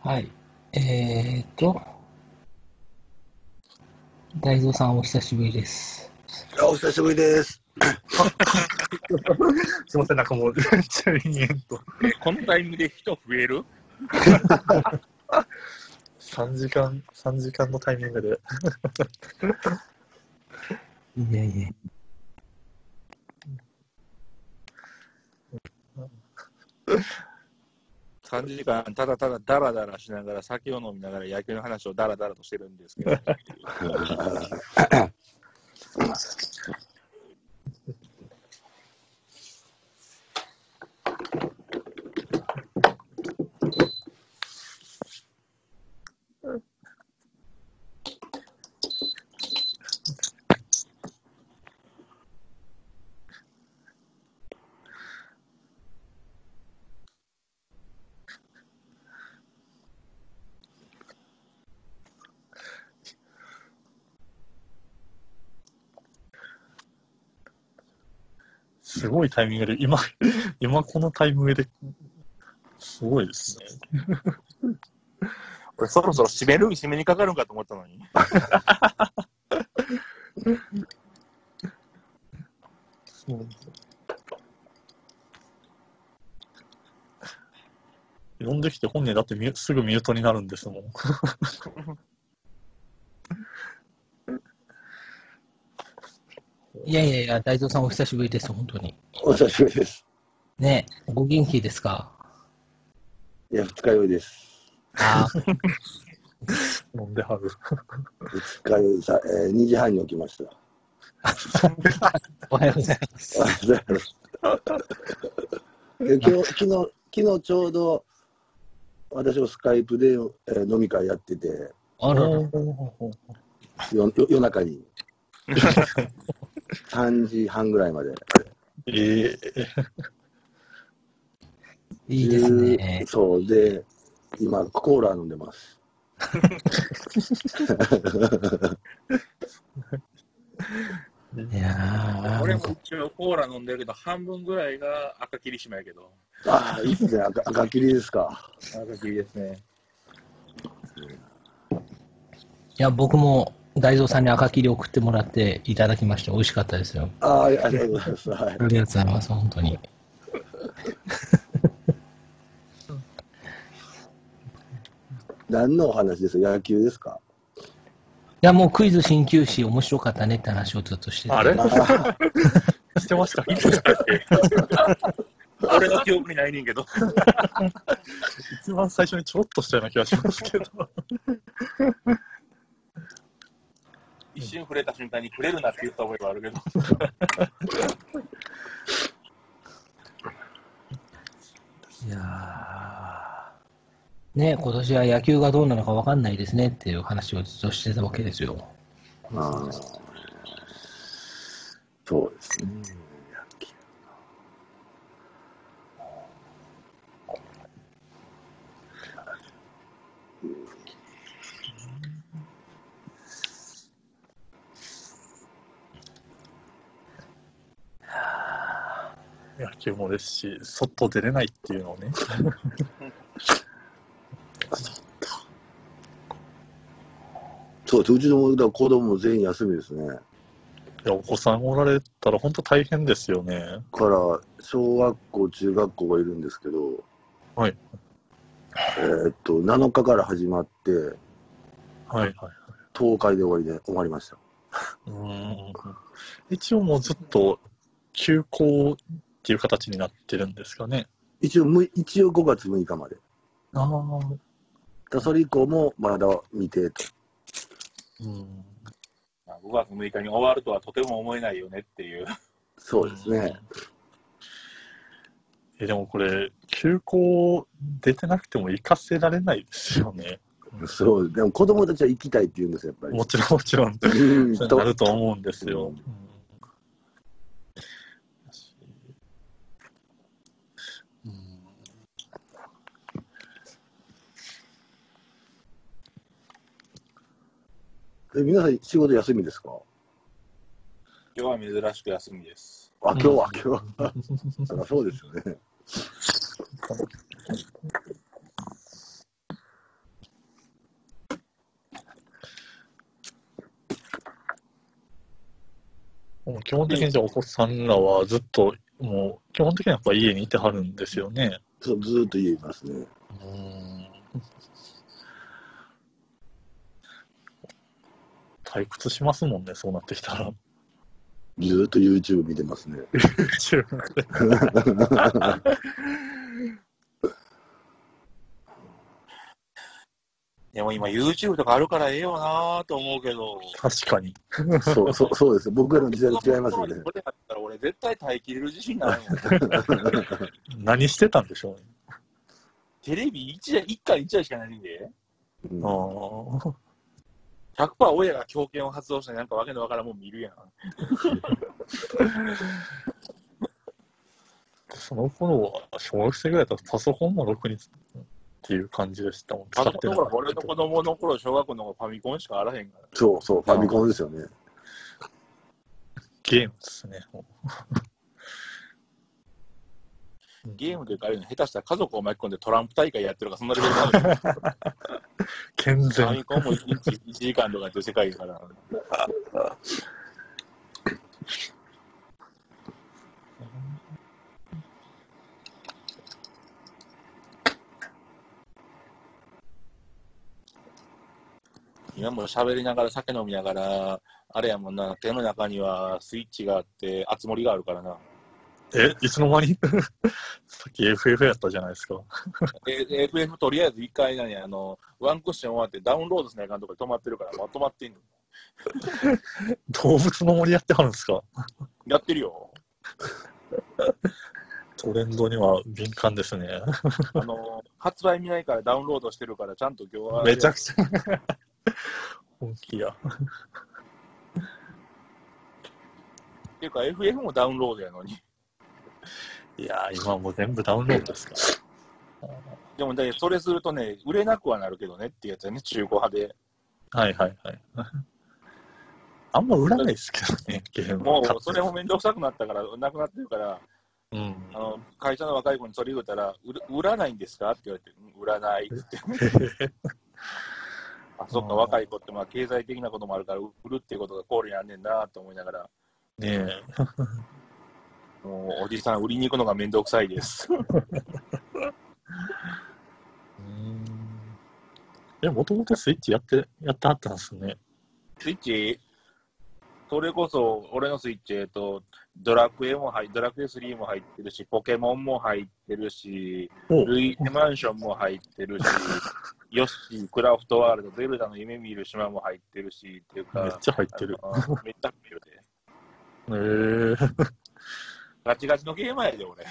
はい。えーと、大蔵さんお久しぶりです。お久しぶりです。[laughs] すいません、なんかもう、めっちゃ延々と。えこのタイミングで人増える？3時間、3時間のタイミングで。いえいえ。3時間、ただただだらだらしながら、酒を飲みながら野球の話をだらだらとしてるんですけど、[laughs] すごいタイミングで、今、[laughs] 今このタイミングで、すごいですね。俺そろそろ締める締めにかかるんかと思ったのに。そう呼んできて本人だってすぐミュートになるんですもん。いやいやいや、大蔵さんお久しぶりです、本当に。お久しぶりです。ねご元気ですか？いや、二日酔いです。あ [laughs] 飲んではる。二日酔いさ、えー、2時半に起きました。[laughs] おはようございます。ありがとうございますで今日、昨日、昨日ちょうど、私もスカイプで、えー飲み会やってて、あら夜中に。[laughs] 3時半ぐらいまで。ええいいですね。そう。で、今、コーラ飲んでます。いやー俺も一応コーラ飲んでるけど、半分ぐらいが赤霧島やけど。ああ、いいっすね。赤赤切りですか。赤霧ですね。いや、僕も大蔵さんに赤切り送ってもらっていただきまして、美味しかったですよ。ああ、ありがとうございます。はい。ありがとうございます、本当に。い [laughs] 何のお話です野球ですか？や、もうクイズ鍼灸師面白かったねって話をずっとしてて。あれ？あ [laughs] してました？[laughs] 俺の記憶にないねんけど。一番最初にちょろっとしたような気がしますけど。一瞬触れた瞬間に触れるなって言った覚えがあるけど。いやーね今年は野球がどうなのか分かんないですねっていう話をずっとしてたわけですよ。ああそうですね。野球もですし、外出れないっていうのをね。そうです。うちの子供も全員休みですね。いや、お子さんおられたら本当大変ですよね。から、小学校、中学校がいるんですけど、はい。えーっと、7日から始まって、はいはい。10日で終わりで終わりました。うーん一応もうずっと休校っていう形になってるんですかね。一応む、一応5月6日まで。ああ。それ以降もまだ未定と。うん。まあ5月6日に終わるとはとても思えないよねっていう。そうですね。え、でもこれ、休校出てなくても行かせられないですよね。そう。でも子供たちは行きたいって言うんですよ、やっぱり。もちろんもちろん。なると思うんですよ。うんうんえ皆さん仕事休みですか？今日は珍しく休みです。あ、今日は、今日は。[laughs] そりゃそうですよね。もう基本的にじゃあお子さんらはずっと、もう基本的にはやっぱ家にいてはるんですよね。そう、ずーっと家いますね。うん。退屈しますもんね、そうなってきたら。ずーっと YouTube 見てますね。でも今 YouTube とかあるからええよなと思うけど。確かに。[laughs] そう、そう、そうです。僕らの時代と違いますよね。これだったら俺絶対耐えきれる自信ないもん。[laughs] 何してたんでしょうね。テレビ 1, 1回1台しかないんで。うんああ。100%親が強権を発動してなんかわけのわからんもん見るやん。[laughs] その頃は、小学生ぐらいだとパソコンもろくにっていう感じでしたもん。使ってなかった俺の子供の頃、小学校の頃ファミコンしかあらへんから。そうそう、ファミコンですよね。ゲームですね。ゲームというか、あれいうの下手したら家族を巻き込んでトランプ大会やってるとか、そんなレベルなのに、[laughs] 健ファ全ミ。コンも1日1時間とかっていう世界だから。今も喋りながら酒飲みながら、あれやもんな、手の中にはスイッチがあって、熱盛があるからな。え、いつの間に？[laughs] さっき FF やったじゃないですか。[laughs] え FF とりあえず一回何？あの、ワンクッション終わってダウンロードしないかんとかで止まってるから、まとまってんの。[laughs] 動物の森やってはるんですか？やってるよ。トレンドには敏感ですね。あの、発売見ないからダウンロードしてるから、ちゃんと今日は。めちゃくちゃ。本気や。っていうか、FF もダウンロードやのに。いやー、今もう全部ダウンロードですかでも、ね、それするとね、売れなくはなるけどねっていうやつやね、中古派で。ら。はいはいはい。[laughs] あんま売らないですけどね、ゲームもはう、それもめんどくさくなったから、なくなってるから、うん。あの会社の若い子にそれ言うたら、売らないんですかって言われて、うん売らないって。[laughs] あ、そっか、若い子ってまあ経済的なこともあるから、売るっていうことが考慮にあんねんなと思いながら、ねえ。もうおじさん売りに行くのがめんどくさいです。うん。え、もともとスイッチやって、やってはったんですね。スイッチ、それこそ、俺のスイッチ、えっと、ドラクエも入ドラクエ3も入ってるし、ポケモンも入ってるし、おルイマンションも入ってるし、[laughs] ヨッシー、クラフトワールド、ゼルダの夢見る島も入ってるし、っていうか、めっちゃ入ってる。めっちゃ入ってるで。へえガチガチのゲームやで、俺。い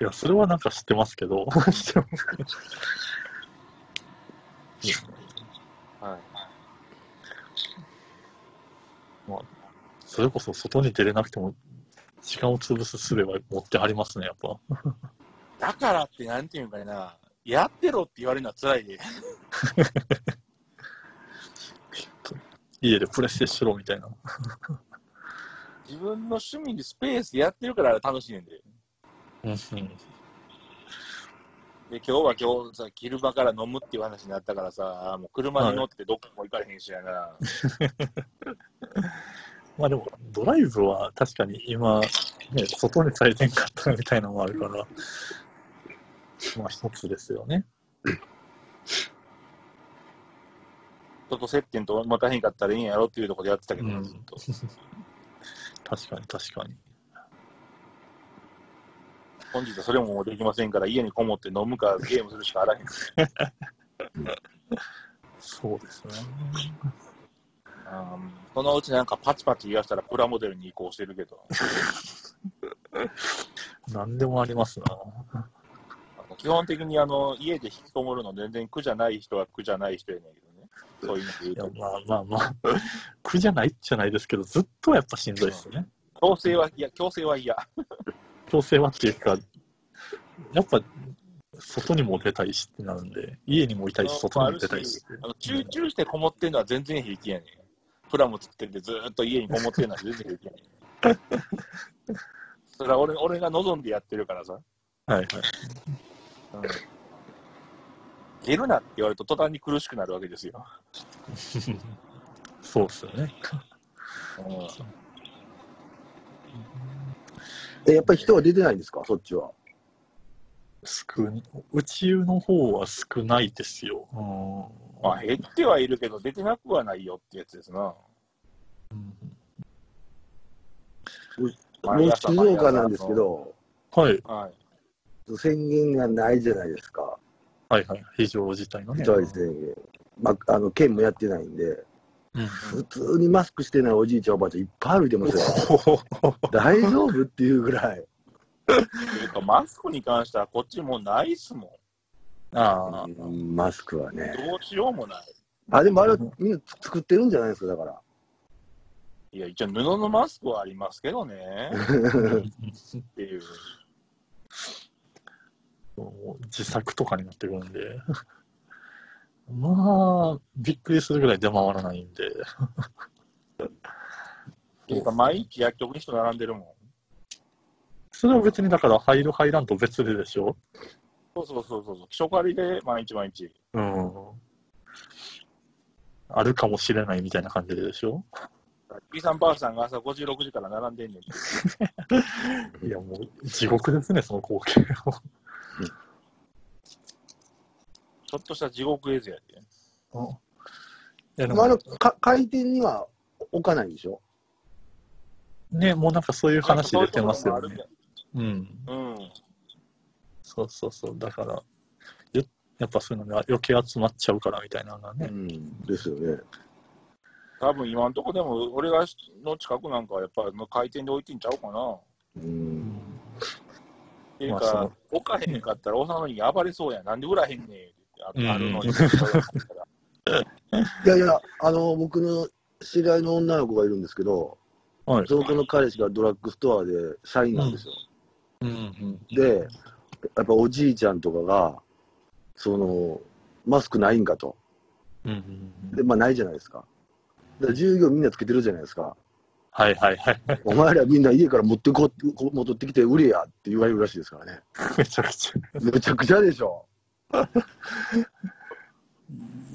や、それはなんか知ってますけど。知ってますはい。それこそ外に出れなくても、時間を潰す術は持ってはりますね、やっぱ。だからって、なんていうんかな、やってろって言われるのは辛いで。[laughs] 家でプレステしろみたいな。自分の趣味にスペースやってるから楽しいねんで。で、今日は今日さ、昼間から飲むっていう話になったからさ、もう車に乗ってどっかも行かれへんしやな。[laughs] まあでも、ドライブは確かに今、ね、外にされてんかったみたいなのもあるから、まあ一つですよね。人と接点と持たへんかったらいいんやろっていうところでやってたけど、うんずっと確かに確かに。本日はそれもできませんから、家にこもって飲むかゲームするしかあらへん。そうですね。うんそのうちなんかパチパチ言わしたらプラモデルに移行してるけど、[laughs] 何でもありますな。基本的にあの家で引きこもるの全然苦じゃない人は苦じゃない人やねんけどね。そういうので言ういやと。まあまあまあ、[laughs] 苦じゃないじゃないですけど、ずっとやっぱしんどいですよね。強制は嫌、強制は嫌。強制はっていうか、やっぱ、外にも出たいしってなるんで、家にもいたいし、外にも出たいし。あの集中してこもってんのは全然平気やねん。プラモ作っててずーっと家にこもってんのは全然平気やねん。[laughs] それは俺俺が望んでやってるからさ。はいはい。うん出るなって言われると途端に苦しくなるわけですよ。[laughs] そうっすよね。うんえ、やっぱり人は出てないんですか、そっちは。少ん宇宙の方は少ないですよ。うんまあ減ってはいるけど出てなくはないよってやつですな。うんもう静岡なんですけど、はい、はい。宣言がないじゃないですか、はいはい。非常事態のね。まあ、あの県もやってないんで、うん普通にマスクしてないおじいちゃん、おばあちゃんいっぱい歩いてますよ。大丈夫っていうぐらい。というかマスクに関してはこっちもうないっすもああ、うんマスクはねん。。どうしようもない。あ、でもあれはみんな作ってるんじゃないですか、だから。いや、一応布のマスクはありますけどね。[laughs] っていう。自作とかになってくるんで。[laughs] まあ、びっくりするぐらい出回らないんで。[laughs] っていうか毎日薬局に人並んでるもん。それは別にだから入る入らんと別ででしょ？そうそうそうそう。初借りで毎日毎日。うん。あるかもしれないみたいな感じででしょ？B さんばあさんが朝5時、6時から並んでんねん。[laughs] いやもう地獄ですね、その光景を。ちょっとした地獄絵図やで。いやでもまあ、あのか回転には置かないんでしょ？ね、もうなんかそういう話出てますよね。うん。うん。そうそうそう。だから、よやっぱそういうのが余計集まっちゃうからみたいなのがね。ん。ですよね。多分今のとこでも、俺がの近くなんかはやっぱ回転で置いてんちゃうかな。うん。っていうかまあ置かへんかったら、幼いに暴れそうやん。なんで売らへんねんあるのに。[laughs] いやいや、あの、僕の知り合いの女の子がいるんですけど、はい。その子の彼氏がドラッグストアで社員なんですよ。うんうん。で、やっぱおじいちゃんとかが、その、マスクないんかと。うんうんで、まあないじゃないですか。だから従業員みんなつけてるじゃないですか。はいはいはい。お前らみんな家から持ってここ戻ってきて売れやって言われるらしいですからね。[laughs] めちゃくちゃ。めちゃくちゃでしょ。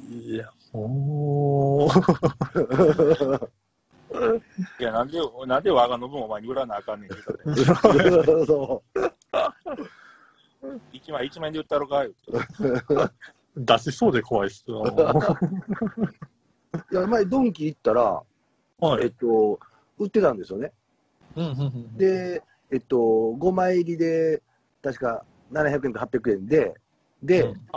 いや、もう。いや、なんで、なんで我がの分お前に売らなあかんねんって言うたで。そ一枚一枚で売ったろかよ。出しそうで怖いっすよ。う。いや、前ドンキ行ったら、はい。えっと、売ってたんですよね。うんうんうん、で、えっと、5枚入りで、確か700円か800円で、で、うん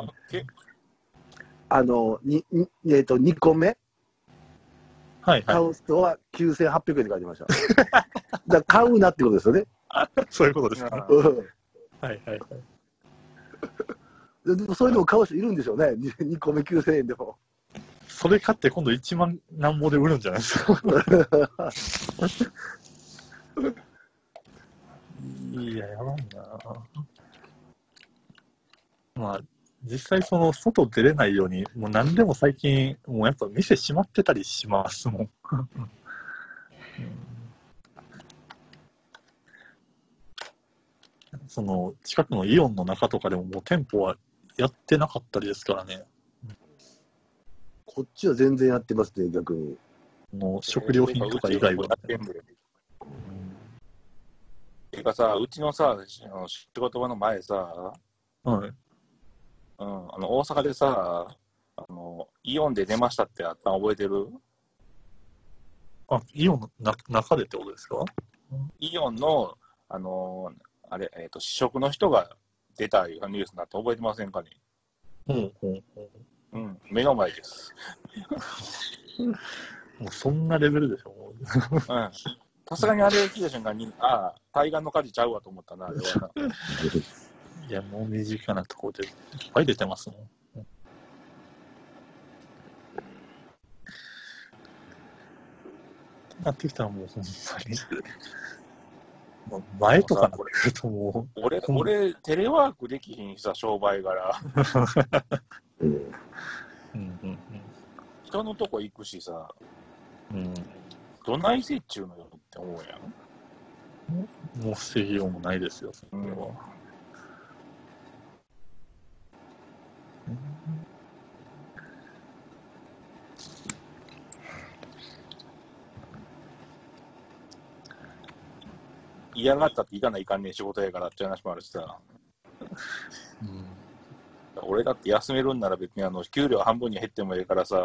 あの、に、にえっと、2個目？はいは買う人は9800円って書いてました。[laughs] だ買うなってことですよね。い。[laughs] そういうことですか？うんうんはいはいはい。ででもそれでも買う人いるんでしょうね。[laughs] 2個目9000円でも。それ買って今度1万何ぼで売るんじゃないですか？いや、やばいな。まあ、実際その外出れないように、もう何でも最近、もうやっぱ店閉まってたりしますもん。うんその近くのイオンの中とかでももう店舗はやってなかったりですからね。こっちは全然やってますね、逆に。もう食料品とか以外は。全部てかさ、うちのさ、あの仕事場の前さ、はい。うん、あの大阪でさ、あのイオンで出ましたってあったの覚えてる？あ、イオンのな中でってことですか？イオンの、あのあれ、えっ、と、試食の人が出たいうニュースになって覚えてませんかね？うん、うん、うん。うん、目の前です。[laughs] もうそんなレベルでしょ？もううん。さすがにあれ聞いた瞬間に、ああ、対岸の火事ちゃうわと思ったな、あれはな。[laughs] いや、もう身近なところでいっぱい出てますもん。うんなってきたらもうほんまに。前とかなってくるとも俺、俺、テレワークできひんしさ、商売柄。うんう、うんうん人のとこ行くしさ、うん。うんどないせっちゅうのよって思うやん。もう防ぎようもないですよ、それは。嫌がったって行かないかんねん仕事やからって話もあるしさ。うん俺だって休めるんなら別にあの給料半分に減ってもいいからさ、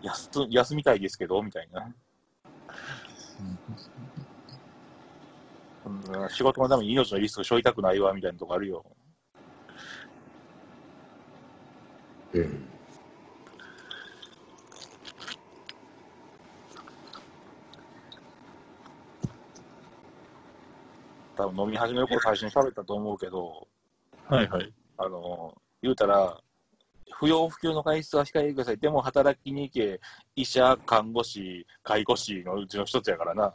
休休みたいですけどみたいな。うん仕事のために命のリスク背負いたくないわみたいなとこあるよ。うん多分飲み始める頃最初に喋ったと思うけど、はいはい。あの、言うたら、不要不急の外出は控えてください。でも働きに行け、医者、看護師、介護士のうちの一つやからな。[laughs]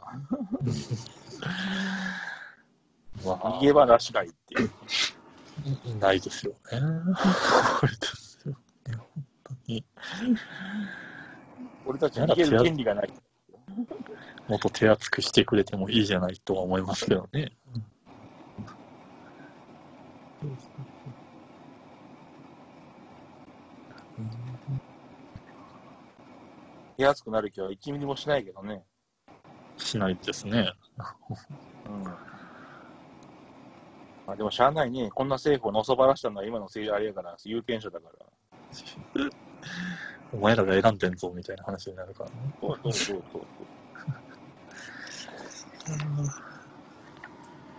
ま逃げ場なしないっていう。あ、ないですよね。これですよね、本当に。俺たち逃げる権利がない。もっと手厚くしてくれてもいいじゃないとは思いますけどね。手厚くなる気は1ミリもしないけどね。しないですね。うん。まあでもしゃあないね。こんな政府をのそばらしたのは今の政治あれやから、有権者だから。[laughs] お前らが選んでんぞみたいな話になるからね。そうそうそうそう。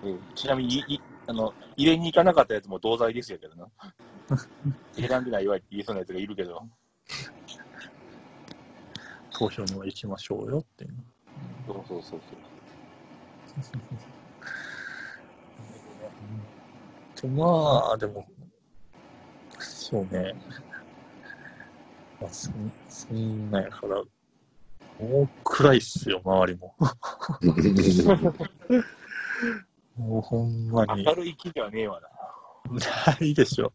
えーちなみにいいあの、入れに行かなかったやつも同罪ですよけどな。[laughs] 選んでないわいって言いそうなやつがいるけど。投票には行きましょうよっていう。そうそうそう [laughs] とまあ、でも、そうね。まあ、そんそんなんやから、もう暗いっすよ、周りも。[laughs] もうほんま。に。明るい気ではねえわな。ないでしょ。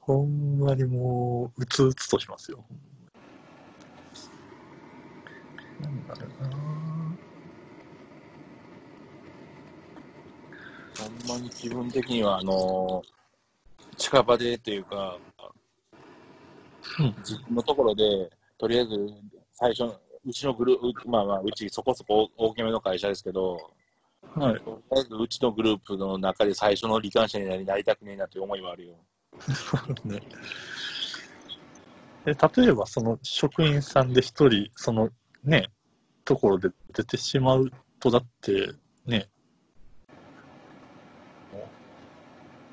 ほんまにもう、うつうつとしますよ。なんだろうな。ほんまに気分的には、あのー近場でというか、うん自分のところで、とりあえず最初の、うちのグループ、まあまあ、うちそこそこ大きめの会社ですけど、はい。うちのグループの中で最初の罹患者になりなりたくねえなという思いはあるよ。ね。で例えば、その職員さんで一人、そのね、ところで出てしまうと、だって、ね、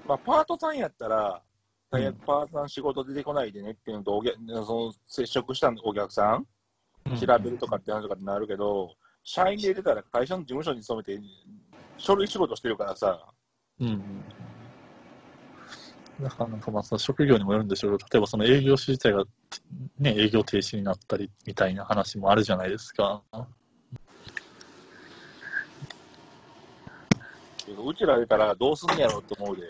まあ、パートさんやったら、パートさん仕事出てこないでねっていうのと、お客その接触したお客さん、調べるとかって話とかってなるけど、社員で入れたら会社の事務所に勤めて、書類仕事してるからさ、うん。だからなんかまあその職業にもよるんでしょうけど、例えばその営業士自体が、ね、営業停止になったりみたいな話もあるじゃないですか。うちら出たらどうすんねやろって思うで。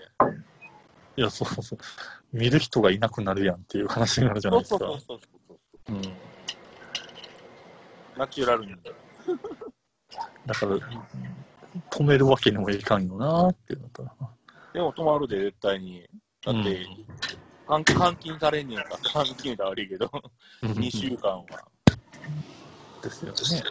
いや、そうそう。見る人がいなくなるやんっていう話になるじゃないですか。そうそうそうそう。うん。ナチュラルに。だから、止めるわけにもいかんよなっていうのと。でも止まるで、絶対に。だって、監監禁されんねんから、監禁だ悪いけど、うん、2週間は。ですよね。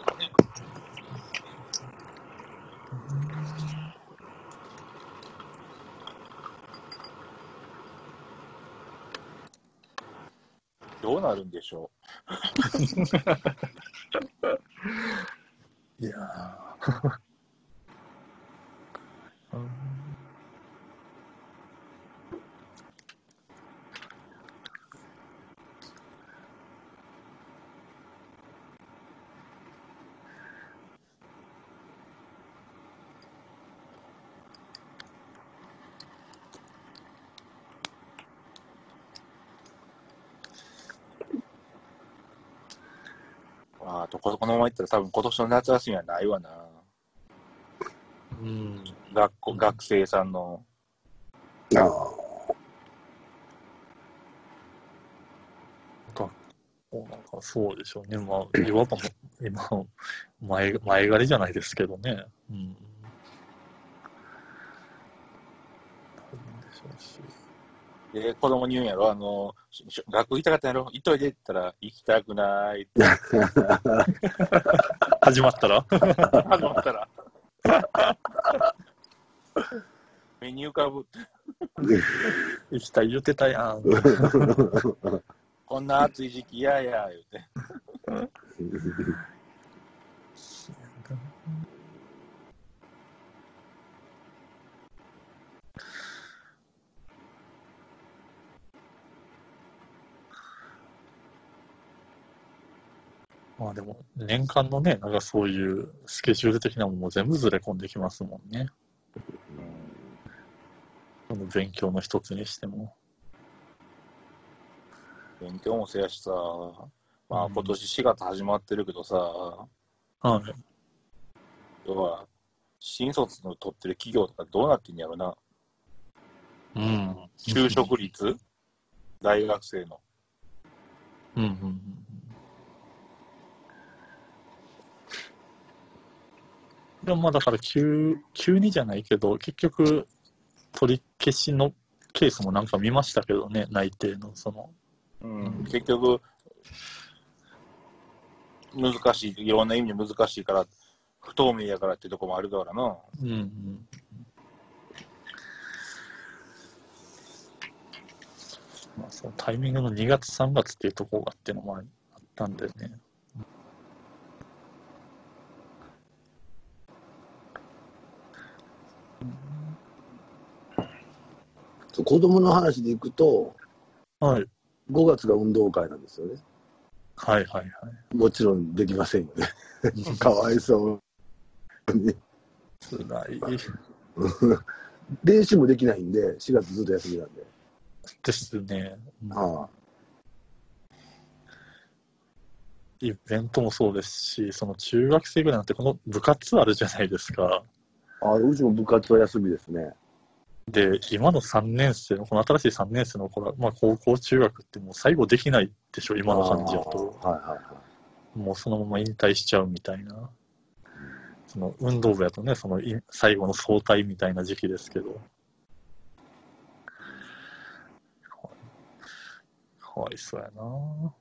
どうなるんでしょ [laughs] いやー [laughs] [laughs] とここのままいったら多分今年の夏休みはないわな。うん。学校、学生さんの。ああ。なんかそうでしょうね。まあ、いわばも今、前、前借りじゃないですけどね。うん。なんでしょうし。で、子供に言うんやろ、あの、学校行きたかったんやろ、行っといでって言ったら、行きたくないって [laughs] 始まったら？始まったら。目に浮かぶ。行きたい言ってたやん。こんな暑い時期嫌や、言うて。まあでも、年間のね、なんかそういうスケジュール的なものも全部ずれ込んできますもんね。その勉強の一つにしても。勉強もせやしさ、まあうん今年4月始まってるけどさ、はい。要は、新卒の取ってる企業とかどうなってんやろな。うん。就職率？大学生の。うんうんうん。でもまあだから急、急にじゃないけど、結局、取り消しのケースもなんか見ましたけどね、内定の、その、うん、結局、難しい、いろんな意味で難しいから、不透明やからってとこもあるからな。うんうん。まあ、そのタイミングの2月、3月っていうところがっていうのもあったんでね。子供の話でいくと、はい。5月が運動会なんですよね。はいはいはい。もちろんできませんよね。[laughs] かわいそうに。辛い [laughs] 練習もできないんで、4月ずっと休みなんで。ですね。ああイベントもそうですし、その中学生ぐらいになって、この部活あるじゃないですか。あうちも部活は休みですね。で、今の3年生の、この新しい3年生の子ら、まあ高校、中学ってもう最後できないでしょ、今の感じだと。はいはいはい。もうそのまま引退しちゃうみたいな。その運動部やとね、そのい最後の総体みたいな時期ですけど。かわいそうやな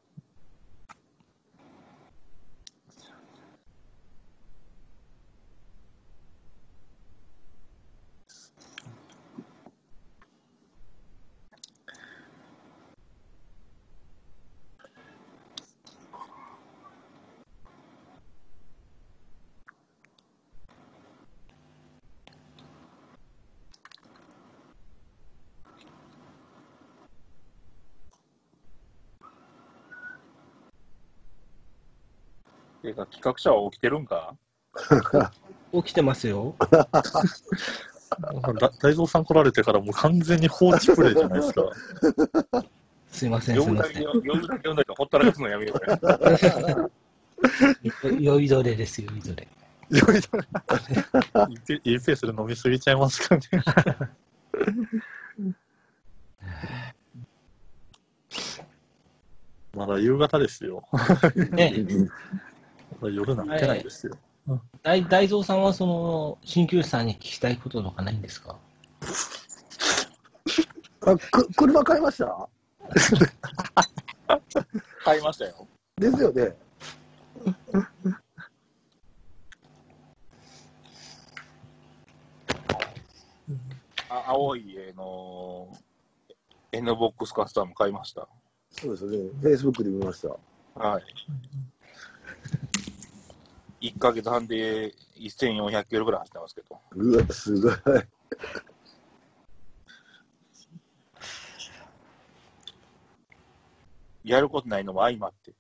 ていうか、企画者は起きてるんか？起きてますよ。だ大蔵さん来られてからもう完全に放置プレイじゃないですか。[laughs] すいません、すいません。だけ読むだけ読んだりほったらかすのやめよう [laughs] よ。酔いどれです、酔いどれ。いいペいいペースで飲みすぎちゃいますかね。[laughs] まだ夕方ですよ。ね、夜なってないですよ。大大蔵さんはその鍼灸師さんに聞きたいこととかないんですか？あく車買いました？買いましたよ。ですよね。あ青い絵の N ボックスカスタム買いました。そうですよね。フェイスブックで見ました。はい。1ヶ月半で1400キロぐらい走ってますけど。うわ、すごい。やることないのも相まって。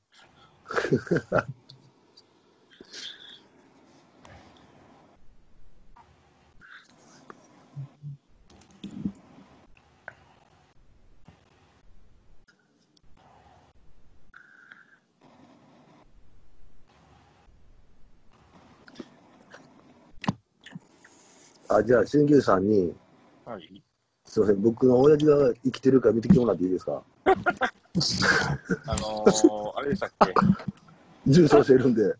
あ、じゃあ、鍼灸師さんに、はい。すいません、僕の親父が生きてるか見てきてもらっていいですか？[laughs] あのー、あれでしたっけ？重症してるんで。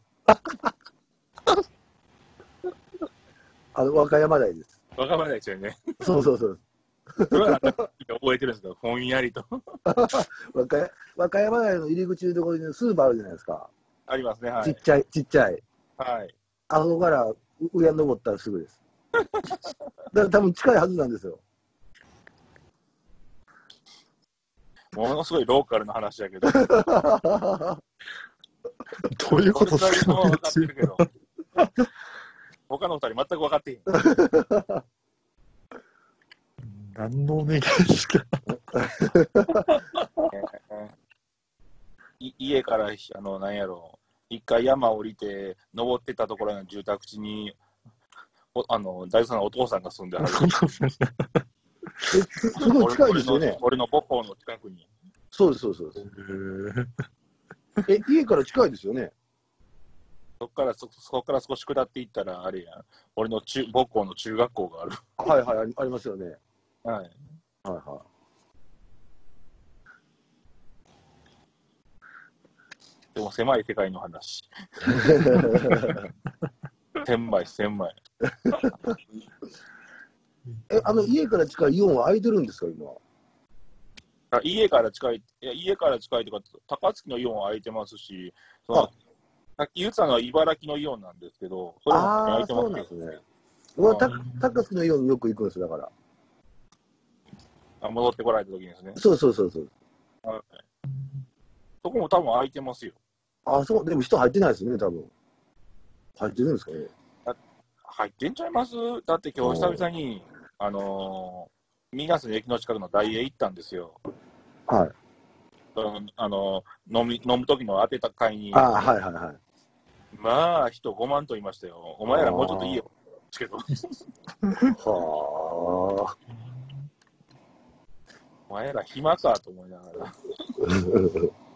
あの、和歌山大です。わからないですよね。そうそうそう。それ覚えてるんですけど、ぼんやりと。[laughs] 和歌山和歌山大の入り口のところにスーパーあるじゃないですか。ありますね、はい。ちっちゃい、ちっちゃい。はい。あそこからう上に登ったらすぐです。だから多分近いはずなんですよ。ものすごいローカルな話だけど。[laughs] どういうことですか俺二人とも分かってるけど。[laughs] 他の二人全く分かってへん。[laughs] 何のお願いですか？い家から、あの、なんやろう、一回山降りて、登ってたところの住宅地に、おあの、大豆さんのお父さんが住んではる。えすすごい近いですよね俺の。母校の近くに。そうです、そうです。そうですえ、家から近いですよね。そこから、そそこから少し下っていったら、あれやん。俺の中母校の中学校がある。はいはい、ありますよね。はい。はいはでも狭い世界の話。[laughs] 千枚、千枚。[laughs] え、あの、家から近いイオンは空いてるんですか、今。あ家から近い、いや家から近いとか、高槻のイオンは空いてますし、そのあさっき言ってたのは茨城のイオンなんですけど、それも空いてますけど、なんですね。俺はた高槻のイオンによく行くんですよ、だから。あ戻ってこられた時にですね。そうそうそうそう。はいそこも多分空いてますよ。あ、そう、でも人入ってないですね、多分。入ってるんですかね。入ってんちゃいます？だって今日久々に、あのー、ミナスの駅の近くのダイエー行ったんですよ。はい。うんあのー飲み飲む時の当てた会に、ああ、はいはいはい。まあ人5万と言いましたよ。お前らもうちょっといいよ。けど、はお前ら暇かと思いながら。[laughs]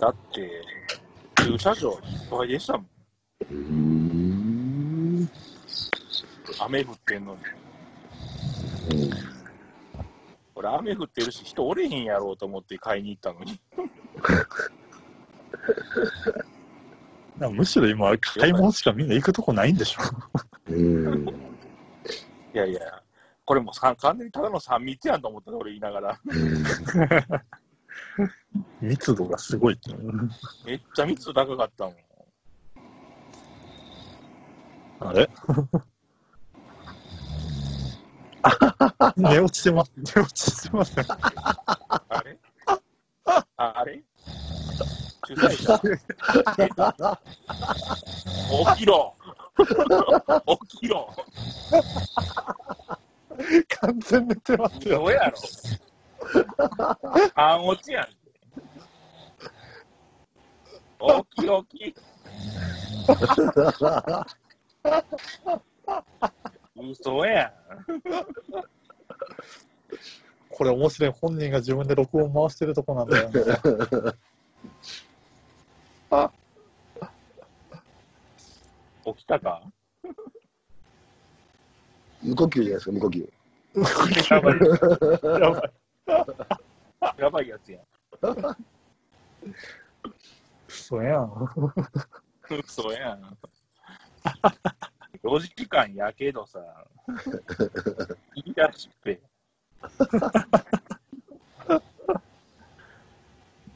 だって、駐車場いっぱいでしたもん。うーん。雨降ってんのに。これ雨降ってるし人おれへんやろうと思って買いに行ったのに。[laughs] むしろ今、買い物しかみんな行くとこないんでしょ。うん。いやいや、これもうさ完全にただの3密やんと思ったね俺言いながら。密度がすごい。めっちゃ密度高かったもん。あれ？寝落ちてます。寝落ちしてますね。あれ？ああれ？主催者？起きろ起きろ完全寝てますよ。どうやろ？あん落ちやん。起き起き。嘘やん。これ面白い。本人が自分で録音回してるとこなんだよね。起きたか？無呼吸じゃないですか、無呼吸。やばい、やばい。やばいやつやん。嘘やん。嘘やん。4時間やけどさ、言い出しっぺ。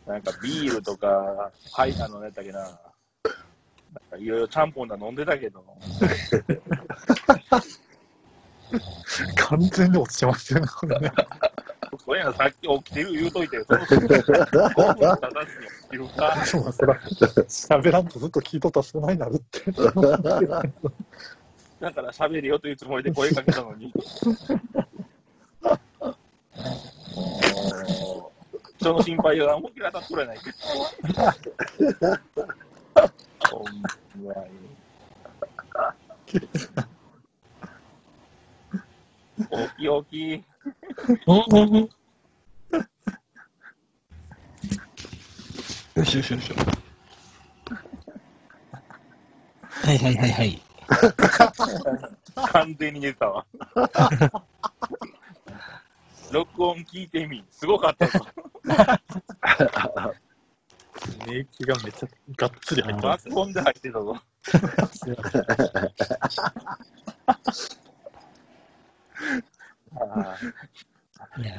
なんかビールとか、はい、あの、なんだっけな、なんかいろいろちゃんぽんだ飲んでたけど、完全に落ちてますよね、これね。そうや、さっき起きてる言うといて、その5分経たずに起きるか。そうそら、喋らんとずっと聞いとったらそないなるって。だから喋るよというつもりで声かけたのに。もう人の心配が思いっきり当たっとれないけど。ほんまに。起き起き。[laughs] よしよしよし。はいはいはいはい。完全に寝てたわ。録音聞いてみ。すごかったぞ。寝息がめっちゃがっつり入ってます爆音で入ってたぞ。[laughs]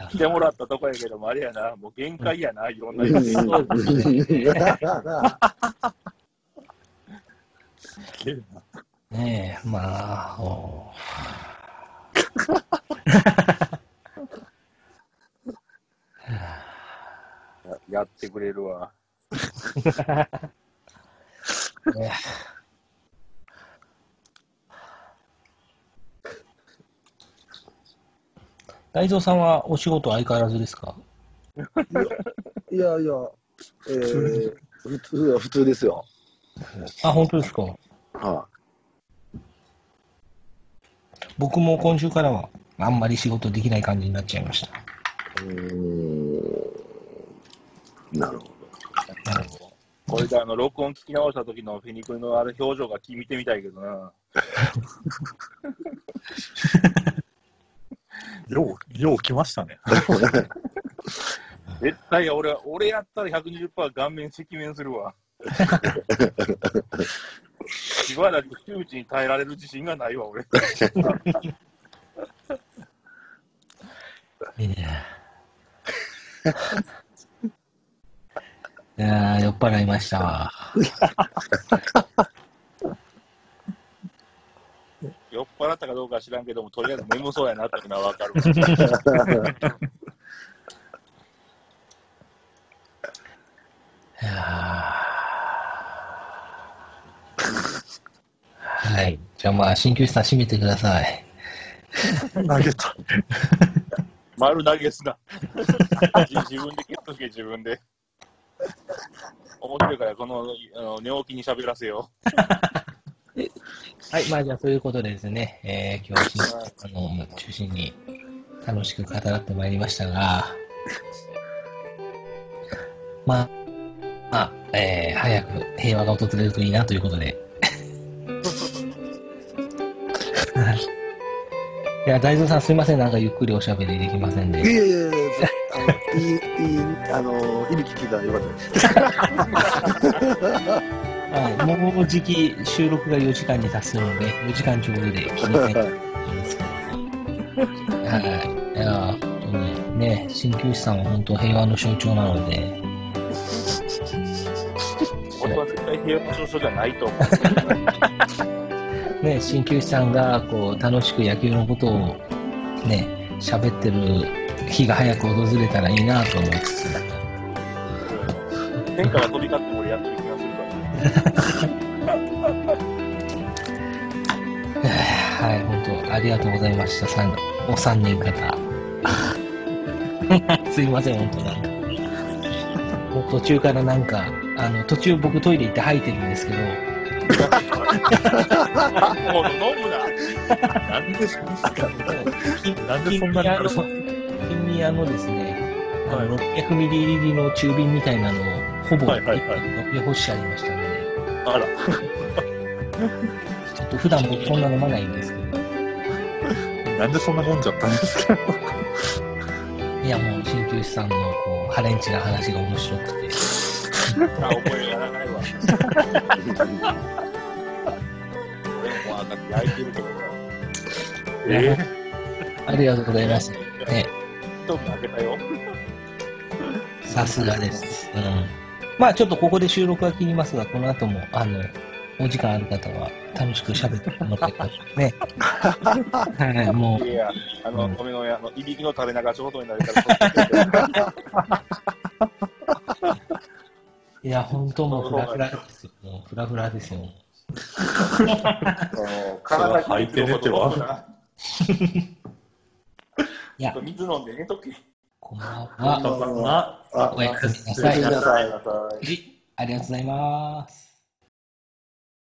来てもらったとこやけども、あれやな、もう限界やな、いろんな意味で。すげえな。ねえ、まあ、お [laughs] やってくれるわ。[laughs] ね大蔵さんはお仕事相変わらずですか？いやいや、えー、普通は普通ですよ。あ、本当ですか？は僕も今週からはあんまり仕事できない感じになっちゃいました。い。うーん。なるほこれであの録音聞き直した時のフェニクルのあれ表情が見てみたいけどな。[laughs] よう、よう来ましたね。絶対俺は、俺やったら120%顔面赤面するわ。しばらく窮地に耐えられる自信がないわ、俺。いやいやー酔っ払いましたわ。酔っ払ったかどうかは知らんけども、とりあえず眠そうやなっていうのはわかる。いはい。じゃあまあ、鍼灸師さん閉めてください。投げた。丸投げすな。自分でゲットして自分で。思ってるから、このあの寝起きに喋らせよはい。まあ、じゃあ、そういうことでですね、えー、今日は鍼灸師さんの中心に楽しく語ってまいりましたが、まあ、まあ、えー、早く平和が訪れるといいなということで。は [laughs] いいや、大蔵さんすいません。なんかゆっくりおしゃべりできませんで。いやいやいや、いい、いい、あの、いびき聞いたらよかったです。[laughs] はい、もうじき収録が4時間に達するので、4時間ちょうどで切りたいと思いますけど。[laughs] はい。いや、本当にね、鍼灸師さんは本当平和の象徴なので、俺は絶対平和の象徴じゃないと思う。[laughs] ね、鍼灸師さんがこう楽しく野球のことをね、喋ってる日が早く訪れたらいいなと思いつつ、天下が飛び交ってありがとうございました、さんお三人方。[laughs] すいません、本当なんか。もう途中からなんか、あの、途中僕トイレ行って吐いてるんですけど、もう飲むな。なんでそんな、なんでそんなに金宮の、金宮の？ですね、あの、600ミリ入りの？中瓶みたいなの？を、ほぼはいはいはい飲み干してありましたの？で、あら、ちょっと普段僕そんな飲まないんですなんでそんな飲んじゃったんですかいやもう鍼灸師さんのこう、ハレンチな話が面白くて、あ、覚えがないわ。[laughs] 俺もだって焼いてるけどさ。えありがとうございます。ね、ストーブ開けたよ。さすがです。うん。まあちょっとここで収録は切りますが、この後も、あの、お時間ある方は楽しく喋ってもらってくださいね。は [laughs] い、もうい、や、あの、米のあの、いびきの垂れ流し音になるから、[laughs] いや、本当もうフラフラですよ。もうフラフラですよ。体履いて寝ては。[laughs] いや、水飲んで寝とけ。こんばんこんばは。んは。あ、お。やすみなさい。ありがとうございます。